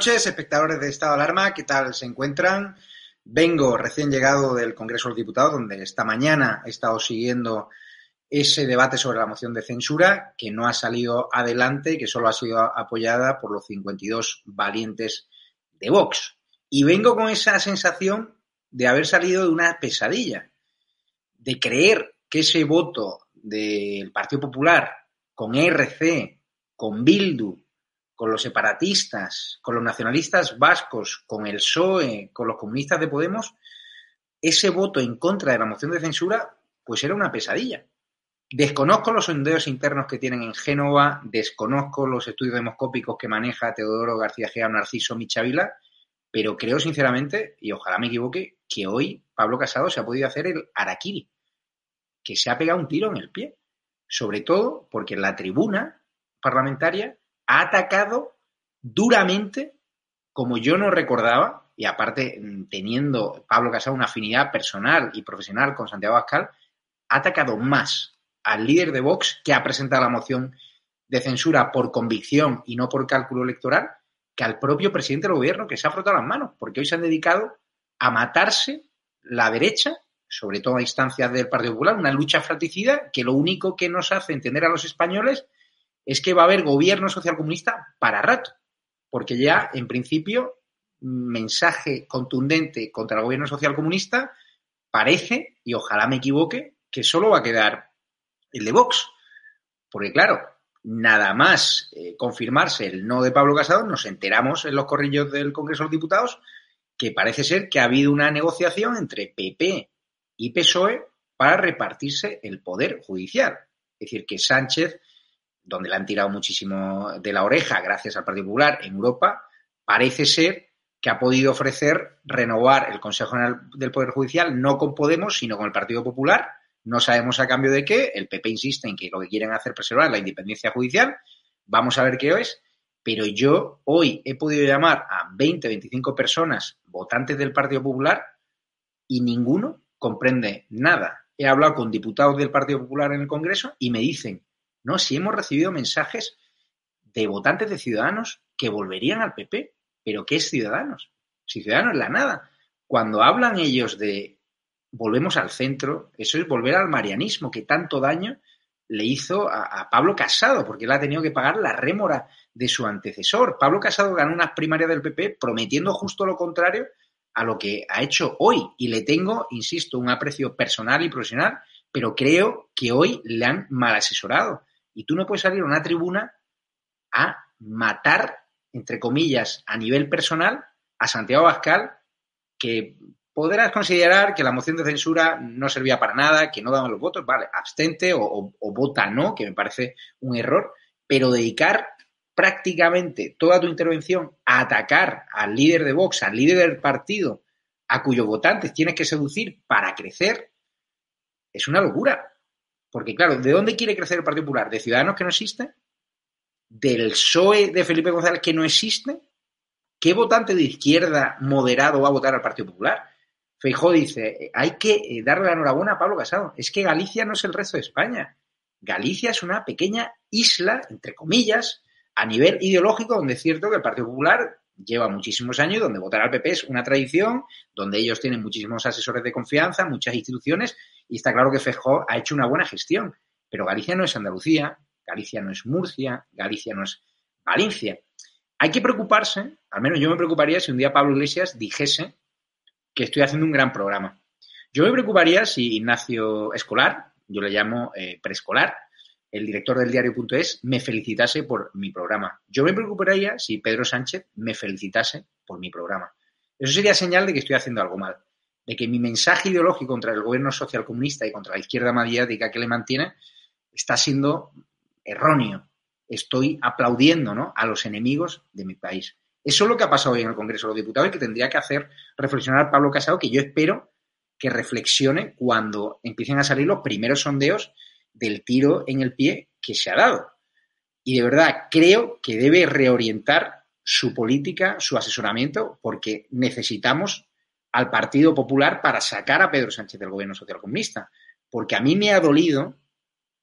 Noches, espectadores de Estado de Alarma. ¿Qué tal se encuentran? Vengo recién llegado del Congreso de los Diputados, donde esta mañana he estado siguiendo ese debate sobre la moción de censura, que no ha salido adelante, que solo ha sido apoyada por los 52 valientes de Vox. Y vengo con esa sensación de haber salido de una pesadilla, de creer que ese voto del Partido Popular con RC, con Bildu, con los separatistas, con los nacionalistas vascos, con el PSOE, con los comunistas de Podemos, ese voto en contra de la moción de censura, pues era una pesadilla. Desconozco los sondeos internos que tienen en Génova, desconozco los estudios demoscópicos que maneja Teodoro García Gea, Narciso Michavila, pero creo sinceramente, y ojalá me equivoque, que hoy Pablo Casado se ha podido hacer el araquiri, que se ha pegado un tiro en el pie. Sobre todo porque en la tribuna parlamentaria ha atacado duramente, como yo no recordaba, y aparte mm, teniendo Pablo Casado una afinidad personal y profesional con Santiago Abascal, ha atacado más al líder de Vox que ha presentado la moción de censura por convicción y no por cálculo electoral, que al propio presidente del gobierno que se ha frotado las manos, porque hoy se han dedicado a matarse la derecha, sobre todo a instancias del Partido Popular, una lucha fratricida que lo único que nos hace entender a los españoles es que va a haber gobierno socialcomunista para rato, porque ya, en principio, mensaje contundente contra el gobierno socialcomunista parece, y ojalá me equivoque, que solo va a quedar el de Vox. Porque claro, nada más eh, confirmarse el no de Pablo Casado, nos enteramos en los corrillos del Congreso de los Diputados que parece ser que ha habido una negociación entre PP y PSOE para repartirse el poder judicial. Es decir, que Sánchez donde le han tirado muchísimo de la oreja gracias al Partido Popular en Europa, parece ser que ha podido ofrecer renovar el Consejo General del Poder Judicial no con Podemos, sino con el Partido Popular. No sabemos a cambio de qué. El PP insiste en que lo que quieren hacer es preservar la independencia judicial. Vamos a ver qué es. Pero yo hoy he podido llamar a 20, 25 personas votantes del Partido Popular y ninguno comprende nada. he hablado con diputados del Partido Popular en el Congreso y me dicen, no, si hemos recibido mensajes de votantes de Ciudadanos que volverían al PP, pero ¿qué es Ciudadanos? Si Ciudadanos es la nada. Cuando hablan ellos de volvemos al centro, eso es volver al marianismo que tanto daño le hizo a, Pablo Casado, porque él ha tenido que pagar la rémora de su antecesor. Pablo Casado ganó unas primarias del PP prometiendo justo lo contrario a lo que ha hecho hoy. Y le tengo, insisto, un aprecio personal y profesional, pero creo que hoy le han mal asesorado. Y tú no puedes salir a una tribuna a matar, entre comillas, a nivel personal, a Santiago Bascal, que podrás considerar que la moción de censura no servía para nada, que no daban los votos, vale, abstente o, vota no, que me parece un error, pero dedicar prácticamente toda tu intervención a atacar al líder de Vox, al líder del partido, a cuyos votantes tienes que seducir para crecer, es una locura. Porque claro, ¿de dónde quiere crecer el Partido Popular? ¿De Ciudadanos que no existen? ¿Del PSOE de Felipe González que no existe? ¿Qué votante de izquierda moderado va a votar al Partido Popular? Feijó dice, hay que eh, darle la enhorabuena a Pablo Casado. Es que Galicia no es el resto de España. Galicia es una pequeña isla, entre comillas, a nivel ideológico, donde es cierto que el Partido Popular lleva muchísimos años, donde votar al PP es una tradición, donde ellos tienen muchísimos asesores de confianza, muchas instituciones, y está claro que Feijó ha hecho una buena gestión. Pero Galicia no es Andalucía, Galicia no es Murcia, Galicia no es Valencia. Hay que preocuparse, al menos yo me preocuparía si un día Pablo Iglesias dijese que estoy haciendo un gran programa. Yo me preocuparía si Ignacio Escolar, yo le llamo eh, preescolar, el director del diario.es, me felicitase por mi programa. Yo me preocuparía si Pedro Sánchez me felicitase por mi programa. Eso sería señal de que estoy haciendo algo mal, de que mi mensaje ideológico contra el gobierno socialcomunista y contra la izquierda mediática que le mantiene está siendo erróneo. Estoy aplaudiendo ¿no? a los enemigos de mi país. Eso es lo que ha pasado hoy en el Congreso de los Diputados y que tendría que hacer reflexionar Pablo Casado, que yo espero que reflexione cuando empiecen a salir los primeros sondeos del tiro en el pie que se ha dado. Y de verdad creo que debe reorientar su política, su asesoramiento, porque necesitamos al Partido Popular para sacar a Pedro Sánchez del gobierno socialcomunista. Porque a mí me ha dolido,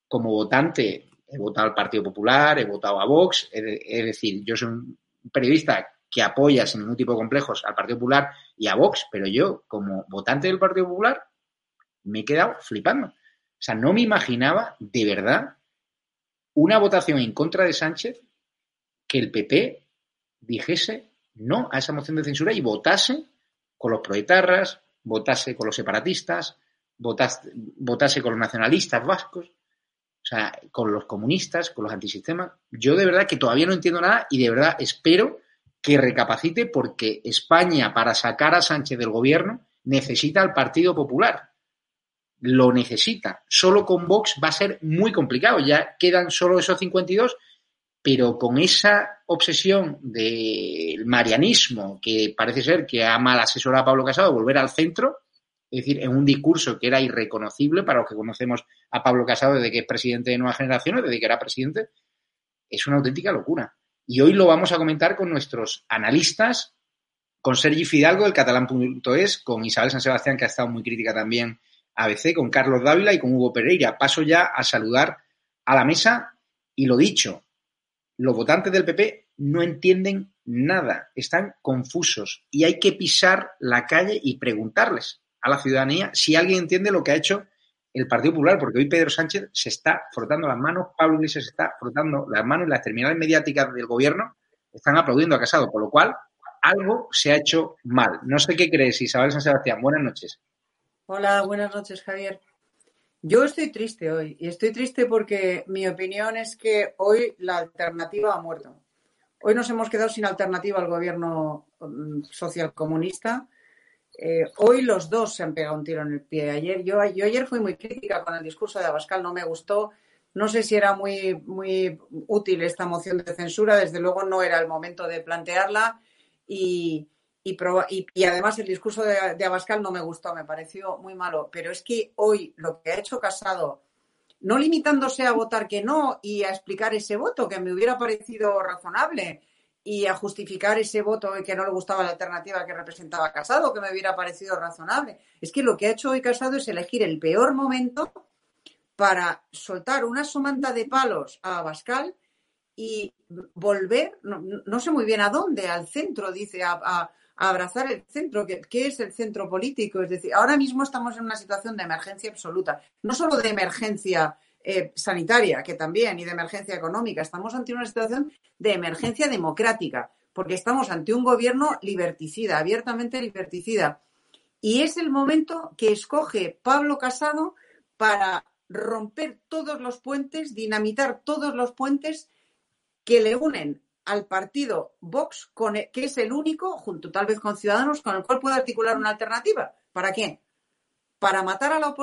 como votante, he votado al Partido Popular, he votado a Vox, es decir, yo soy un periodista que apoya sin ningún tipo de complejos al Partido Popular y a Vox, pero yo, como votante del Partido Popular, me he quedado flipando. O sea, no me imaginaba de verdad una votación en contra de Sánchez que el PP dijese no a esa moción de censura y votase con los proetarras, votase con los separatistas, votase, votase con los nacionalistas vascos. O sea, con los comunistas, con los antisistemas. Yo de verdad que todavía no entiendo nada y de verdad espero que recapacite porque España, para sacar a Sánchez del gobierno, necesita al Partido Popular. Lo necesita. Solo con Vox va a ser muy complicado. Ya quedan solo esos 52, pero con esa obsesión del marianismo, que parece ser que ha mal asesorado a Pablo Casado, volver al centro, es decir, en un discurso que era irreconocible para los que conocemos a Pablo Casado desde que es presidente de Nueva Generación, desde que era presidente, es una auténtica locura. Y hoy lo vamos a comentar con nuestros analistas, con Sergi Fidalgo del catalán.es, con Isabel San Sebastián, que ha estado muy crítica también ABC, con Carlos Dávila y con Hugo Pereira. Paso ya a saludar a la mesa y lo dicho, los votantes del PP no entienden nada, están confusos y hay que pisar la calle y preguntarles a la ciudadanía si alguien entiende lo que ha hecho el Partido Popular, porque hoy Pedro Sánchez se está frotando las manos, Pablo Iglesias se está frotando las manos y las terminales mediáticas del gobierno están aplaudiendo a Casado, por lo cual algo se ha hecho mal. No sé qué crees, Isabel San Sebastián. Buenas noches. Hola, buenas noches, Javier. Yo estoy triste hoy y estoy triste porque mi opinión es que hoy la alternativa ha muerto. Hoy nos hemos quedado sin alternativa al gobierno mm, social comunista eh, hoy los dos se han pegado un tiro en el pie. Ayer, yo, yo ayer fui muy crítica con el discurso de Abascal, no me gustó. No sé si era muy, muy útil esta moción de censura, desde luego no era el momento de plantearla y, y, además el discurso de, Abascal no me gustó, me pareció muy malo. Pero es que hoy lo que ha hecho Casado, no limitándose a votar que no y a explicar ese voto, que me hubiera parecido razonable, y a justificar ese voto que no le gustaba la alternativa que representaba Casado, que me hubiera parecido razonable. Es que lo que ha hecho hoy Casado es elegir el peor momento para soltar una somanta de palos a Abascal y volver, no, sé muy bien a dónde, al centro, dice, a, abrazar el centro. ¿Qué, ¿Qué, es el centro político? Es decir, ahora mismo estamos en una situación de emergencia absoluta, no solo de emergencia eh, sanitaria, que también, y de emergencia económica. Estamos ante una situación de emergencia democrática, porque estamos ante un gobierno liberticida, abiertamente liberticida. Y es el momento que escoge Pablo Casado para romper todos los puentes, dinamitar todos los puentes que le unen al partido Vox, con e, que es el único, junto tal vez con Ciudadanos, con el cual puede articular una alternativa. ¿Para qué? Para matar a la,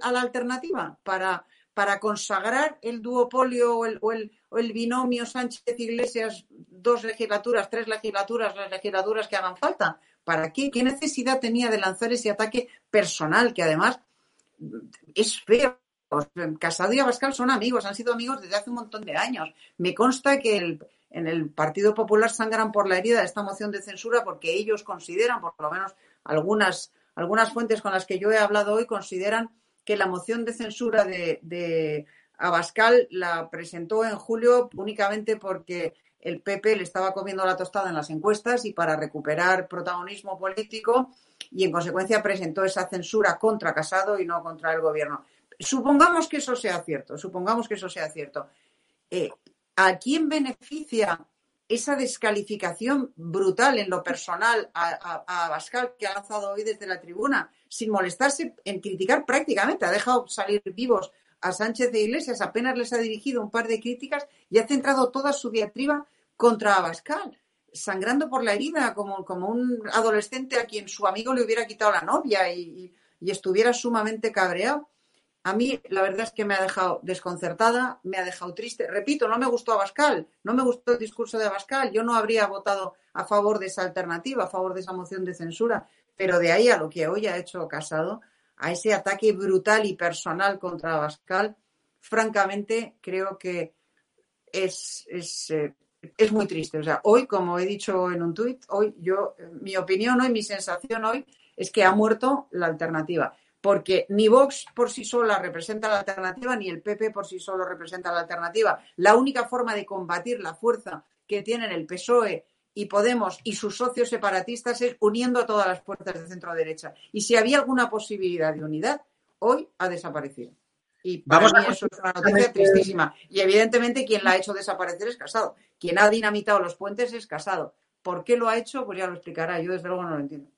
a la alternativa, para para consagrar el duopolio o el, binomio Sánchez Iglesias, dos legislaturas, tres legislaturas, las legislaturas que hagan falta. ¿Para qué? ¿Qué necesidad tenía de lanzar ese ataque personal que además es feo? Casado y Abascal son amigos, han sido amigos desde hace un montón de años. Me consta que en el Partido Popular sangran por la herida de esta moción de censura porque ellos consideran, por lo menos algunas, algunas fuentes con las que yo he hablado hoy, consideran que la moción de censura de, Abascal la presentó en julio únicamente porque el PP le estaba comiendo la tostada en las encuestas y para recuperar protagonismo político y en consecuencia presentó esa censura contra Casado y no contra el gobierno. Supongamos que eso sea cierto, supongamos que eso sea cierto. Eh, ¿A quién beneficia esa descalificación brutal en lo personal a, Abascal que ha lanzado hoy desde la tribuna? sin molestarse en criticar prácticamente. Ha dejado salir vivos a Sánchez de Iglesias, apenas les ha dirigido un par de críticas y ha centrado toda su diatriba contra Abascal, sangrando por la herida, como, como un adolescente a quien su amigo le hubiera quitado la novia y, estuviera sumamente cabreado. A mí la verdad es que me ha dejado desconcertada, me ha dejado triste. Repito, no me gustó Abascal, no me gustó el discurso de Abascal. Yo no habría votado a favor de esa alternativa, a favor de esa moción de censura. Pero de ahí a lo que hoy ha hecho Casado, a ese ataque brutal y personal contra Abascal, francamente creo que es, es, eh, es, muy triste. O sea, hoy, como he dicho en un tuit, hoy yo, mi opinión hoy, mi sensación hoy es que ha muerto la alternativa. Porque ni Vox por sí sola representa la alternativa, ni el PP por sí solo representa la alternativa. La única forma de combatir la fuerza que tienen el PSOE y Podemos y sus socios separatistas es uniendo a todas las fuerzas de centro derecha. Y si había alguna posibilidad de unidad, hoy ha desaparecido. Y para Vamos mí eso es una noticia tristísima. Y evidentemente quien la ha hecho desaparecer es Casado. Quien ha dinamitado los puentes es Casado. ¿Por qué lo ha hecho? Pues ya lo explicará. Yo desde luego no lo entiendo.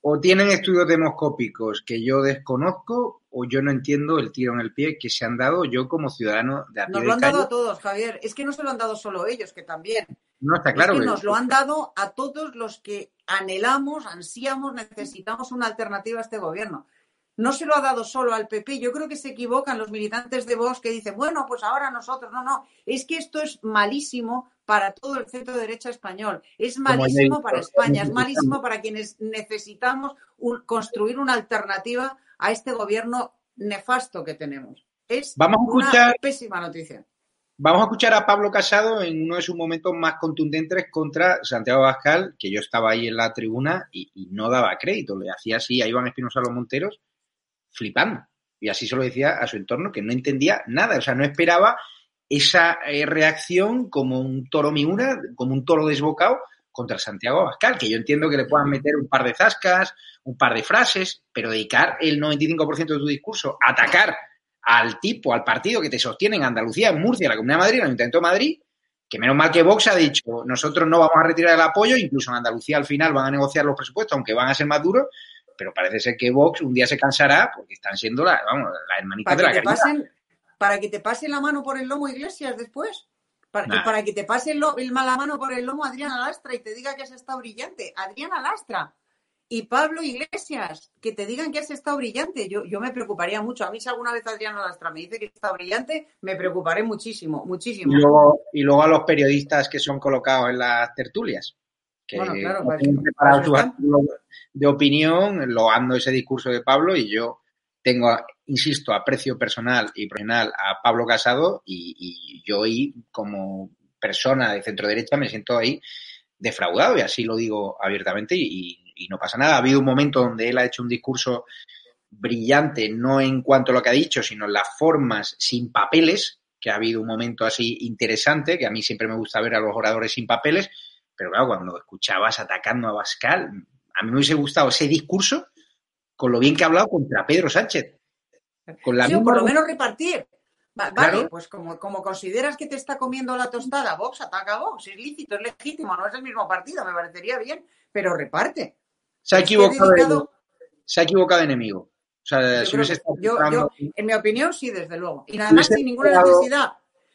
O tienen estudios demoscópicos que yo desconozco o yo no entiendo el tiro en el pie que se han dado yo como ciudadano de a Nos lo han dado a todos, Javier. Es que no se lo han dado solo ellos, que también. No está claro. que nos lo han dado a todos los que anhelamos, ansiamos, necesitamos una alternativa a este gobierno. No se lo ha dado solo al PP. Yo creo que se equivocan los militantes de Vox que dicen, bueno, pues ahora nosotros. No, no. Es que esto es malísimo para todo el centro derecha español. Es malísimo para España. Es malísimo para quienes necesitamos construir una alternativa a este gobierno nefasto que tenemos. Es una pésima noticia. Vamos a escuchar a Pablo Casado en uno de sus momentos más contundentes contra Santiago Bascal, que yo estaba ahí en la tribuna y, no daba crédito. Le hacía así a Iván Espinosa los Monteros, flipando. Y así se lo decía a su entorno, que no entendía nada. O sea, no esperaba esa eh, reacción como un toro miura, como un toro desbocado contra Santiago Abascal, que yo entiendo que le puedan meter un par de zascas, un par de frases, pero dedicar el 95% de tu discurso a atacar al tipo, al partido que te sostiene en Andalucía, en Murcia, la Comunidad de Madrid, en el Ayuntamiento de Madrid, que menos mal que Vox ha dicho, nosotros no vamos a retirar el apoyo, incluso en Andalucía al final van a negociar los presupuestos, aunque van a ser más duros, pero parece ser que Vox un día se cansará porque están siendo la, vamos, la hermanita de la que pasen, Para que te pase la mano por el lomo Iglesias después. Para, para que te pase el, el, la mano por el lomo Adriana Lastra y te diga que has estado brillante. Adriana Lastra, y Pablo Iglesias, que te digan que has estado brillante, yo, yo me preocuparía mucho. A mí si alguna vez Adriano Lastra me dice que está brillante, me preocuparé muchísimo, muchísimo. Y luego, y luego a los periodistas que son colocados en las tertulias, que bueno, claro, pues, de opinión, lo ando ese discurso de Pablo y yo tengo, insisto, aprecio personal y profesional a Pablo Casado y, yo y como persona de centro derecha me siento ahí defraudado y así lo digo abiertamente y, y, no pasa nada. Ha habido un momento donde él ha hecho un discurso brillante, no en cuanto a lo que ha dicho, sino en las formas sin papeles, que ha habido un momento así interesante, que a mí siempre me gusta ver a los oradores sin papeles, pero claro, cuando escuchabas atacando a Bascal, a mí me hubiese gustado ese discurso con lo bien que ha hablado contra Pedro Sánchez. Con la sí, por lo menos repartir. Vale, pues como, como consideras que te está comiendo la tostada, Vox ataca a Vox, es lícito, es legítimo, no es el mismo partido, me parecería bien, pero reparte. Se ha equivocado, se ha equivocado enemigo. O sea, si yo, yo, en mi opinión, sí, desde luego. Y nada más sin ninguna necesidad.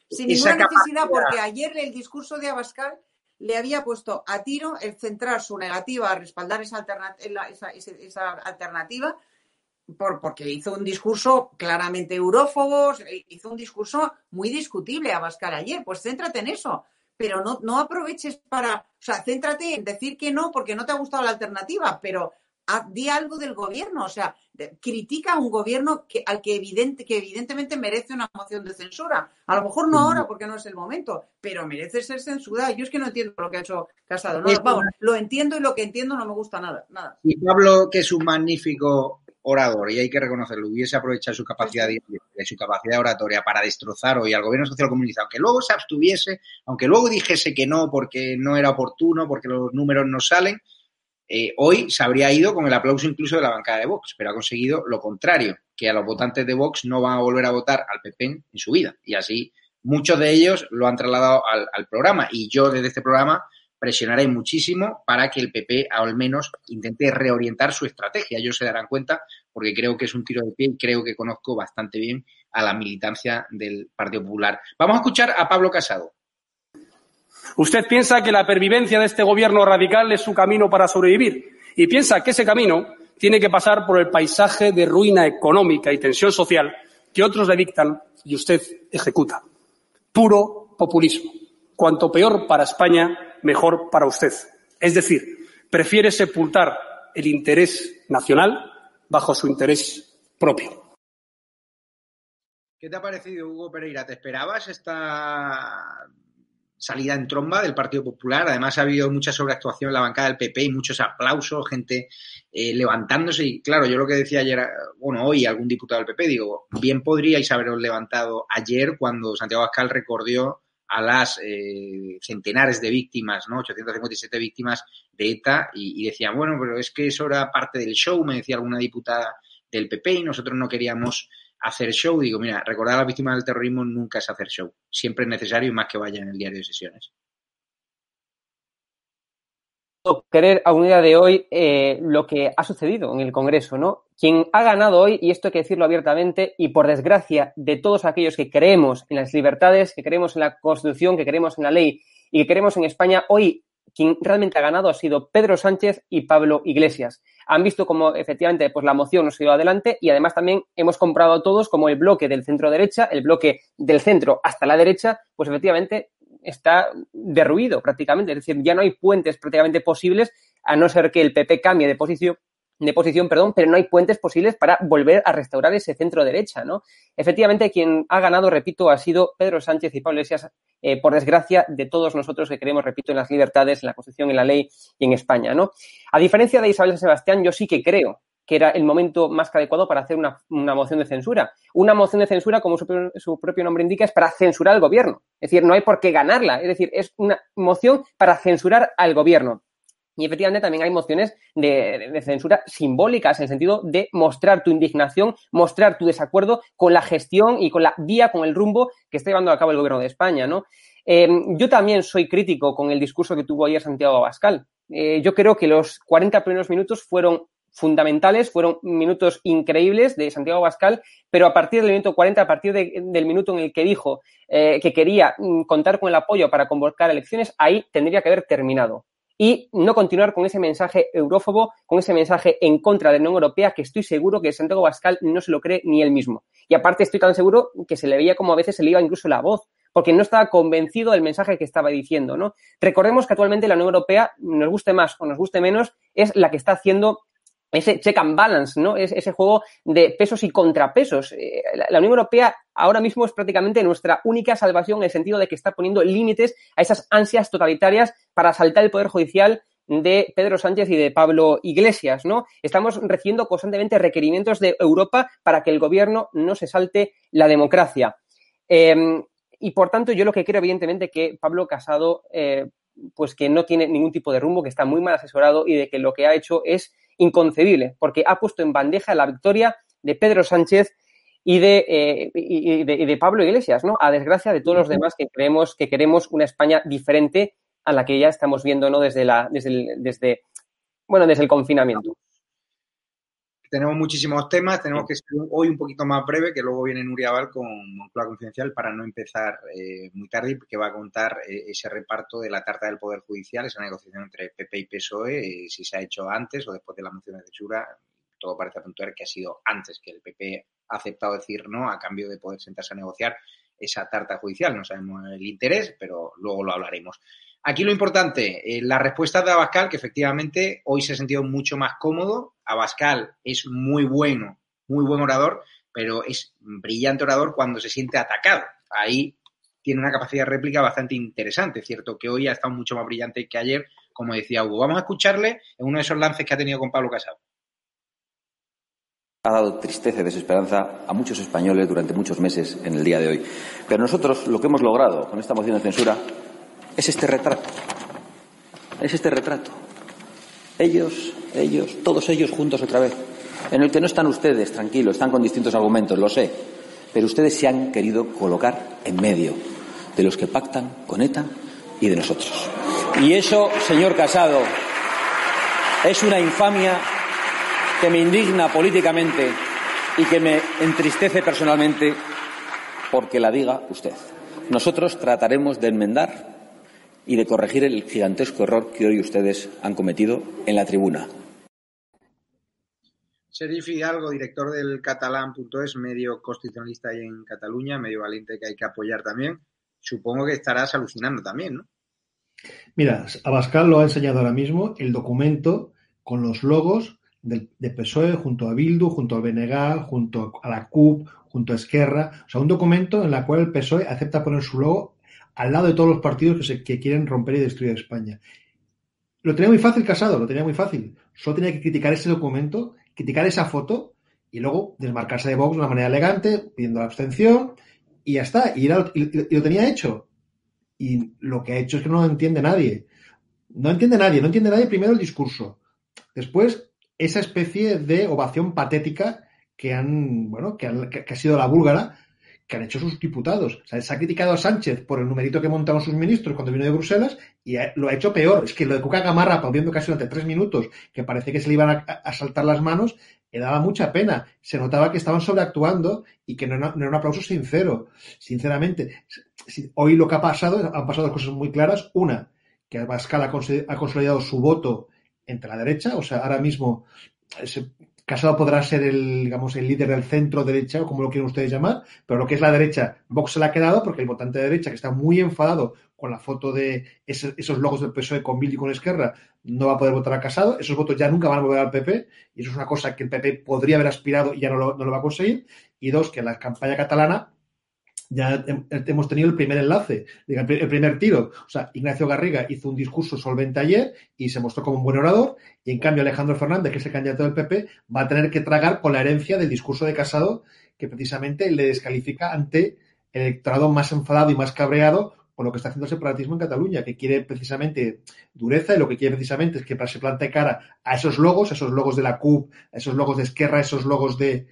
Sin ninguna necesidad, porque ayer el discurso de Abascal le había puesto a tiro el centrar su negativa a respaldar esa, esa, alternativa por, porque hizo un discurso claramente eurófobo, hizo un discurso muy discutible a Bascar ayer. Pues céntrate en eso, pero no, no aproveches para, o sea, céntrate en decir que no porque no te ha gustado la alternativa, pero di algo del gobierno, o sea, critica a un gobierno que, al que, evidente, que evidentemente merece una moción de censura. A lo mejor no ahora porque no es el momento, pero merece ser censurada. Yo es que no entiendo lo que ha hecho Casado. No, vamos, lo entiendo y lo que entiendo no me gusta nada. nada. Y Pablo, que es un magnífico orador y hay que reconocerlo, hubiese aprovechado su capacidad de, su capacidad oratoria para destrozar hoy al gobierno social comunista, aunque luego se abstuviese, aunque luego dijese que no porque no era oportuno, porque los números no salen, eh, hoy se habría ido con el aplauso incluso de la bancada de Vox, pero ha conseguido lo contrario, que a los votantes de Vox no van a volver a votar al PP en su vida. Y así muchos de ellos lo han trasladado al, al programa. Y yo desde este programa presionaré muchísimo para que el PP al menos intente reorientar su estrategia. Ellos se darán cuenta porque creo que es un tiro de pie y creo que conozco bastante bien a la militancia del Partido Popular. Vamos a escuchar a Pablo Casado. Usted piensa que la pervivencia de este gobierno radical es su camino para sobrevivir y piensa que ese camino tiene que pasar por el paisaje de ruina económica y tensión social que otros le dictan y usted ejecuta. Puro populismo. Cuanto peor para España, mejor para usted. Es decir, prefiere sepultar el interés nacional bajo su interés propio. ¿Qué te ha parecido, Hugo Pereira? ¿Te esperabas esta salida en tromba del Partido Popular. Además, ha habido mucha sobreactuación en la bancada del PP y muchos aplausos, gente eh, levantándose. Y claro, yo lo que decía ayer, bueno, hoy algún diputado del PP, digo, bien podríais haberos levantado ayer cuando Santiago Abascal recordó a las eh, centenares de víctimas, ¿no? 857 víctimas de ETA y, y decían, bueno, pero es que eso era parte del show, me decía alguna diputada del PP y nosotros no queríamos hacer show, digo, mira, recordar a las víctimas del terrorismo nunca es hacer show. Siempre es necesario y más que vaya en el diario de sesiones. Querer a un día de hoy eh, lo que ha sucedido en el Congreso, ¿no? Quien ha ganado hoy, y esto hay que decirlo abiertamente, y por desgracia de todos aquellos que creemos en las libertades, que creemos en la Constitución, que creemos en la ley y que creemos en España, hoy quien realmente ha ganado ha sido Pedro Sánchez y Pablo Iglesias. Han visto cómo efectivamente pues, la moción nos ha ido adelante y además también hemos comprado todos como el bloque del centro derecha, el bloque del centro hasta la derecha, pues efectivamente está derruido prácticamente. Es decir, ya no hay puentes prácticamente posibles a no ser que el PP cambie de posición de posición, perdón, pero no hay puentes posibles para volver a restaurar ese centro derecha, ¿no? Efectivamente, quien ha ganado, repito, ha sido Pedro Sánchez y Pablo Iglesias, eh, por desgracia de todos nosotros que creemos, repito, en las libertades, en la Constitución, en la ley y en España, ¿no? A diferencia de Isabel Sebastián, yo sí que creo que era el momento más adecuado para hacer una, moción de censura. Una moción de censura, como su, su, propio nombre indica, es para censurar al gobierno. Es decir, no hay por qué ganarla. Es decir, es una moción para censurar al gobierno. Y efectivamente también hay mociones de, censura simbólicas en el sentido de mostrar tu indignación, mostrar tu desacuerdo con la gestión y con la vía, con el rumbo que está llevando a cabo el gobierno de España, ¿no? Eh, yo también soy crítico con el discurso que tuvo ayer Santiago Abascal. Eh, yo creo que los 40 primeros minutos fueron fundamentales, fueron minutos increíbles de Santiago Abascal, pero a partir del minuto 40, a partir del minuto en el que dijo eh, que quería mm, contar con el apoyo para convocar elecciones, ahí tendría que haber terminado y no continuar con ese mensaje eurófobo, con ese mensaje en contra de la Unión Europea que estoy seguro que Santiago Bascal no se lo cree ni él mismo. Y aparte estoy tan seguro que se le veía como a veces se le iba incluso la voz, porque no estaba convencido del mensaje que estaba diciendo, ¿no? Recordemos que actualmente la Unión Europea, nos guste más o nos guste menos, es la que está haciendo ese check and balance, ¿no? Es ese juego de pesos y contrapesos. Eh, la, Unión Europea ahora mismo es prácticamente nuestra única salvación en el sentido de que está poniendo límites a esas ansias totalitarias para saltar el poder judicial de Pedro Sánchez y de Pablo Iglesias, ¿no? Estamos recibiendo constantemente requerimientos de Europa para que el gobierno no se salte la democracia. Em, y por tanto, yo lo que creo, evidentemente, que Pablo Casado, eh, pues que no tiene ningún tipo de rumbo, que está muy mal asesorado y de que lo que ha hecho es inconcebible, porque ha puesto en bandeja la victoria de Pedro Sánchez y de, eh, y, de, Pablo Iglesias, ¿no? A desgracia de todos los demás que creemos que queremos una España diferente a la que ya estamos viendo, ¿no? Desde la, desde el, desde, bueno, desde el confinamiento. Tenemos muchísimos temas, tenemos que ser hoy un poquito más breve, que luego viene Nuria Val con Moncloa Confidencial para no empezar eh, muy tarde, porque va a contar eh, ese reparto de la tarta del Poder Judicial, esa negociación entre PP y PSOE, eh, si se ha hecho antes o después de la moción de censura. Todo parece apuntar que ha sido antes que el PP ha aceptado decir no a cambio de poder sentarse a negociar esa tarta judicial. No sabemos el interés, pero luego lo hablaremos. Aquí lo importante, eh, la respuesta de Abascal, que efectivamente hoy se ha sentido mucho más cómodo. Abascal es muy bueno, muy buen orador, pero es brillante orador cuando se siente atacado. Ahí tiene una capacidad de réplica bastante interesante. Cierto que hoy ha estado mucho más brillante que ayer, como decía Hugo. Vamos a escucharle en uno de esos lances que ha tenido con Pablo Casado. Ha dado tristeza y desesperanza a muchos españoles durante muchos meses en el día de hoy. Pero nosotros lo que hemos logrado con esta moción de censura es este retrato. Es este retrato. Ellos, ellos, todos ellos juntos otra vez. En el que no están ustedes, tranquilos, están con distintos argumentos, lo sé. Pero ustedes se han querido colocar en medio de los que pactan con ETA y de nosotros. Y eso, señor Casado, es una infamia que me indigna políticamente y que me entristece personalmente porque la diga usted. Nosotros trataremos de enmendar y de corregir el gigantesco error que hoy ustedes han cometido en la tribuna. Sergi Fidalgo, director del catalán.es, medio constitucionalista ahí en Cataluña, medio valiente que hay que apoyar también. Supongo que estarás alucinando también, ¿no? Mira, Abascal lo ha enseñado ahora mismo, el documento con los logos del, de PSOE junto a Bildu, junto al BNG, junto a la CUP, junto a Esquerra. O sea, un documento en el cual el PSOE acepta poner su logo al lado de todos los partidos que, se, que quieren romper y destruir España. Lo tenía muy fácil Casado, lo tenía muy fácil. Solo tenía que criticar ese documento, criticar esa foto y luego desmarcarse de Vox de una manera elegante, pidiendo la abstención y ya está. Y, lo, y, lo tenía hecho. Y lo que ha hecho es que no lo entiende nadie. No entiende nadie, no entiende nadie primero el discurso. Después, esa especie de ovación patética que han, bueno, que, que ha sido la búlgara, que han hecho sus diputados. O sea, se ha criticado a Sánchez por el numerito que montaron sus ministros cuando vino de Bruselas y lo ha hecho peor. Es que lo de Cuca Gamarra aplaudiendo casi durante tres minutos, que parece que se le iban a, saltar las manos, le daba mucha pena. Se notaba que estaban sobreactuando y que no era, un aplauso sincero. Sinceramente, hoy lo que ha pasado, han pasado cosas muy claras. Una, que Abascal ha consolidado su voto entre la derecha, o sea, ahora mismo Casado podrá ser el, digamos, el líder del centro derecha, o como lo quieren ustedes llamar, pero lo que es la derecha, Vox se la ha quedado porque el votante de derecha, que está muy enfadado con la foto de esos logos del PSOE con Bildu y con Esquerra, no va a poder votar a Casado. Esos votos ya nunca van a volver al PP, y eso es una cosa que el PP podría haber aspirado y ya no lo, no lo va a conseguir. Y dos, que la campaña catalana ya hemos tenido el primer enlace, el primer tiro. O sea, Ignacio Garriga hizo un discurso solvente ayer y se mostró como un buen orador, y en cambio Alejandro Fernández, que es el candidato del PP, va a tener que tragar con la herencia del discurso de Casado, que precisamente le descalifica ante el electorado más enfadado y más cabreado por lo que está haciendo el separatismo en Cataluña, que quiere precisamente dureza y lo que quiere precisamente es que se plante cara a esos logos, a esos logos de la CUP, a esos logos de Esquerra, a esos logos de,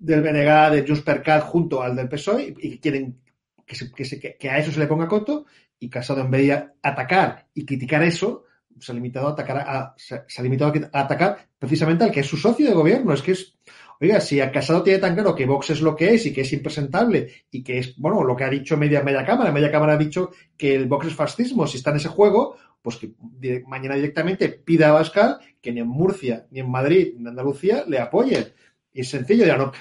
del BNG, de Just per junto al del PSOE y, quieren que, que, a eso se le ponga coto y Casado en vez de atacar y criticar eso, se ha limitado a atacar a, se, ha limitado a atacar precisamente al que es su socio de gobierno. Es que es, oiga, si a Casado tiene tan claro que Vox es lo que es y que es impresentable y que es, bueno, lo que ha dicho media, media cámara, media cámara ha dicho que el Vox es fascismo, si está en ese juego, pues que mañana directamente pida a Bascal que ni en Murcia, ni en Madrid, ni en Andalucía le apoyen. Es sencillo, ya no,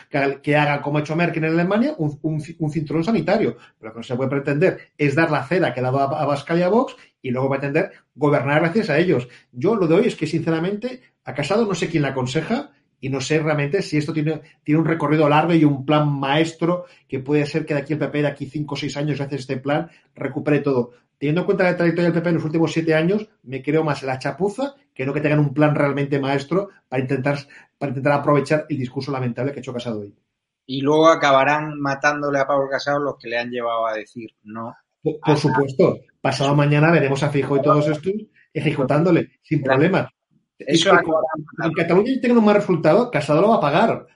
que, haga como ha hecho Merkel en Alemania, un, cinturón sanitario. Pero lo que no se puede pretender es dar la cera que ha a, a y a Vox y luego pretender gobernar gracias a ellos. Yo lo de hoy es que, sinceramente, A Casado no sé quién la aconseja y no sé realmente si esto tiene, tiene un recorrido largo y un plan maestro que puede ser que de aquí el PP, de aquí cinco o seis años, gracias este plan, recupere todo. Teniendo en cuenta la trayectoria del PP en los últimos siete años, me creo más la chapuza que no que tengan un plan realmente maestro para intentar, para intentar aprovechar el discurso lamentable que ha hecho Casado hoy. Y luego acabarán matándole a Pablo Casado los que le han llevado a decir no. Por, por supuesto, pasado mañana veremos a Fijo y todos estos ejecutándole sin problemas. Eso en Cataluña tenga un mal resultado, Casado lo va a pagar.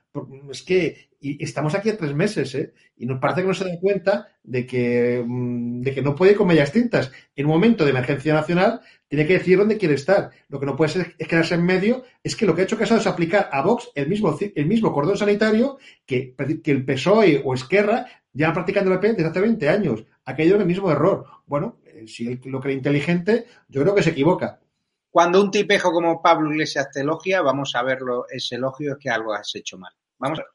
Es que y estamos aquí a tres meses, ¿eh? Y nos parece que no se da cuenta de que, mm, de que no puede ir con medias tintas. En un momento de emergencia nacional, tiene que decir dónde quiere estar. Lo que no puede ser es quedarse en medio. Es que lo que ha hecho Casado es aplicar a Vox el mismo, el mismo cordón sanitario que, que el PSOE o Esquerra ya practicando el PP desde hace 20 años. Ha caído en el mismo error. Bueno, eh, si él lo cree inteligente, yo creo que se equivoca. Cuando un tipejo como Pablo Iglesias te elogia, vamos a verlo, ese elogio es que algo has hecho mal. Vamos a ver.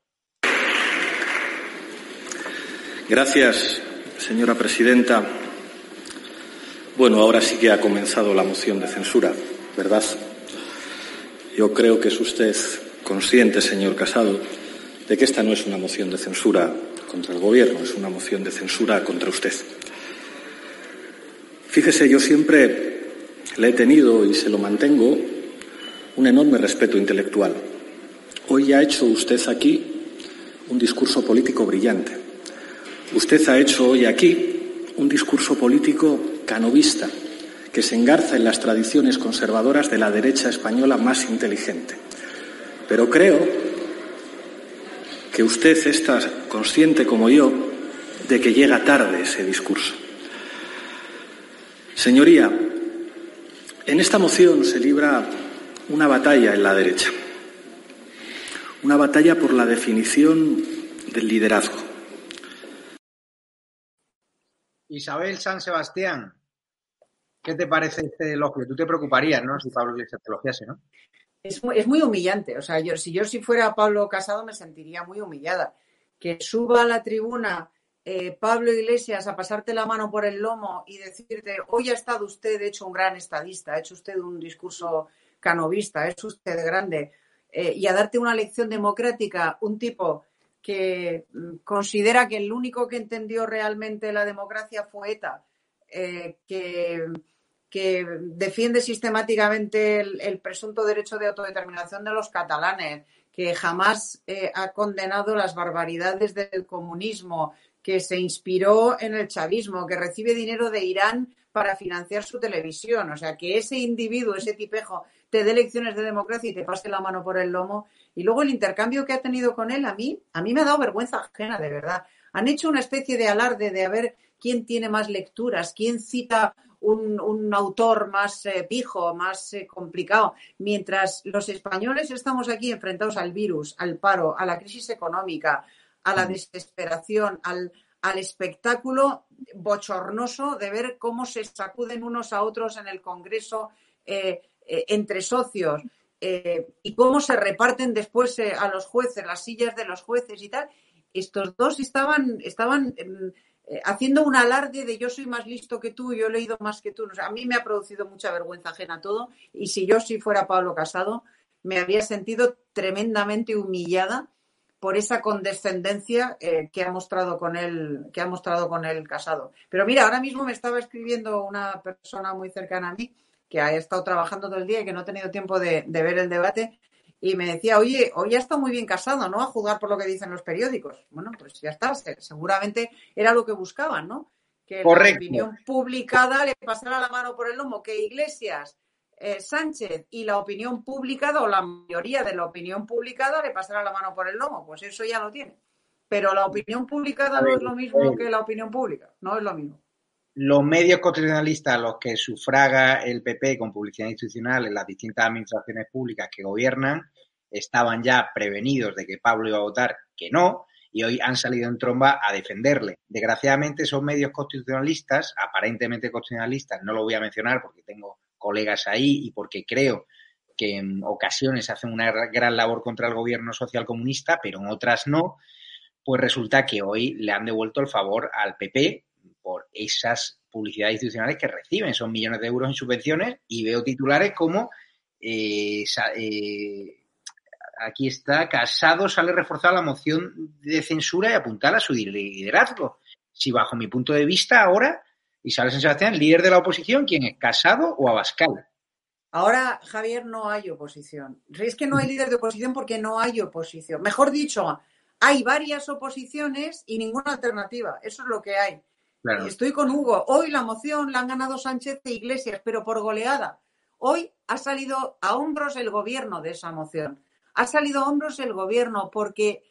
Gracias, señora presidenta. Bueno, ahora sí que ha comenzado la moción de censura, ¿verdad? Yo creo que es usted consciente, señor Casado, de que esta no es una moción de censura contra el Gobierno, es una moción de censura contra usted. Fíjese, yo siempre le he tenido y se lo mantengo un enorme respeto intelectual. Hoy ha hecho usted aquí un discurso político brillante Usted ha hecho hoy aquí un discurso político canovista que se engarza en las tradiciones conservadoras de la derecha española más inteligente. Pero creo que usted está consciente como yo de que llega tarde ese discurso. Señoría, en esta moción se libra una batalla en la derecha, una batalla por la definición del liderazgo. Isabel San Sebastián, ¿qué te parece este elogio? Tú te preocuparías, ¿no? Si Pablo Iglesias te elogiase, ¿no? Es muy, es muy humillante. O sea, yo, si yo si fuera Pablo Casado me sentiría muy humillada. Que suba a la tribuna eh, Pablo Iglesias a pasarte la mano por el lomo y decirte, hoy ha estado usted hecho un gran estadista, ha hecho usted un discurso canovista, es usted grande, eh, y a darte una lección democrática, un tipo que mm, considera que el único que entendió realmente la democracia fue ETA, eh, que, defiende sistemáticamente el, presunto derecho de autodeterminación de los catalanes, que jamás eh, ha condenado las barbaridades del comunismo, que se inspiró en el chavismo, que recibe dinero de Irán para financiar su televisión. O sea, que ese individuo, ese tipejo, te dé lecciones de democracia y te pase la mano por el lomo, y luego el intercambio que ha tenido con él, a mí, a mí me ha dado vergüenza ajena, de verdad. Han hecho una especie de alarde de a ver quién tiene más lecturas, quién cita un, autor más eh, pijo, más eh, complicado, mientras los españoles estamos aquí enfrentados al virus, al paro, a la crisis económica, a la desesperación, al, al espectáculo bochornoso de ver cómo se sacuden unos a otros en el Congreso eh, entre socios, eh, y cómo se reparten después eh, a los jueces, las sillas de los jueces y tal, estos dos estaban, estaban em, eh, haciendo un alarde de yo soy más listo que tú, yo he leído más que tú. a mí me ha producido mucha vergüenza ajena todo y si yo si fuera Pablo Casado, me había sentido tremendamente humillada por esa condescendencia que ha mostrado con él, que ha mostrado con él casado. Pero mira, ahora mismo me estaba escribiendo una persona muy cercana a mí que ha estado trabajando todo el día y que no ha tenido tiempo de, ver el debate, y me decía, oye, hoy ya está muy bien casado, ¿no? A juzgar por lo que dicen los periódicos. Bueno, pues ya está, seguramente era lo que buscaban, ¿no? Que la opinión publicada le pasara la mano por el lomo, que Iglesias, eh, Sánchez y la opinión publicada, o la mayoría de la opinión publicada, le pasara la mano por el lomo. Pues eso ya lo tiene. Pero la opinión publicada no es lo mismo que la opinión pública, no es lo mismo los medios constitucionalistas los que sufraga el PP con publicidad institucional en las distintas administraciones públicas que gobiernan estaban ya prevenidos de que Pablo iba a votar que no y hoy han salido en tromba a defenderle. Desgraciadamente esos medios constitucionalistas, aparentemente constitucionalistas, no lo voy a mencionar porque tengo colegas ahí y porque creo que en ocasiones hacen una gran labor contra el gobierno social comunista, pero en otras no, pues resulta que hoy le han devuelto el favor al PP por esas publicidades institucionales que reciben. Son millones de euros en subvenciones y veo titulares como eh, eh, aquí está, Casado sale reforzada la moción de censura y apuntar a su liderazgo. Si bajo mi punto de vista ahora, Isabel San Sebastián, líder de la oposición, ¿quién es? ¿Casado o Abascal? Ahora, Javier, no hay oposición. Es que no hay líder de oposición porque no hay oposición. Mejor dicho, hay varias oposiciones y ninguna alternativa. Eso es lo que hay. Estoy con Hugo. Hoy la moción la han ganado Sánchez e Iglesias, pero por goleada. Hoy ha salido a hombros el gobierno de esa moción. Ha salido a hombros el gobierno porque,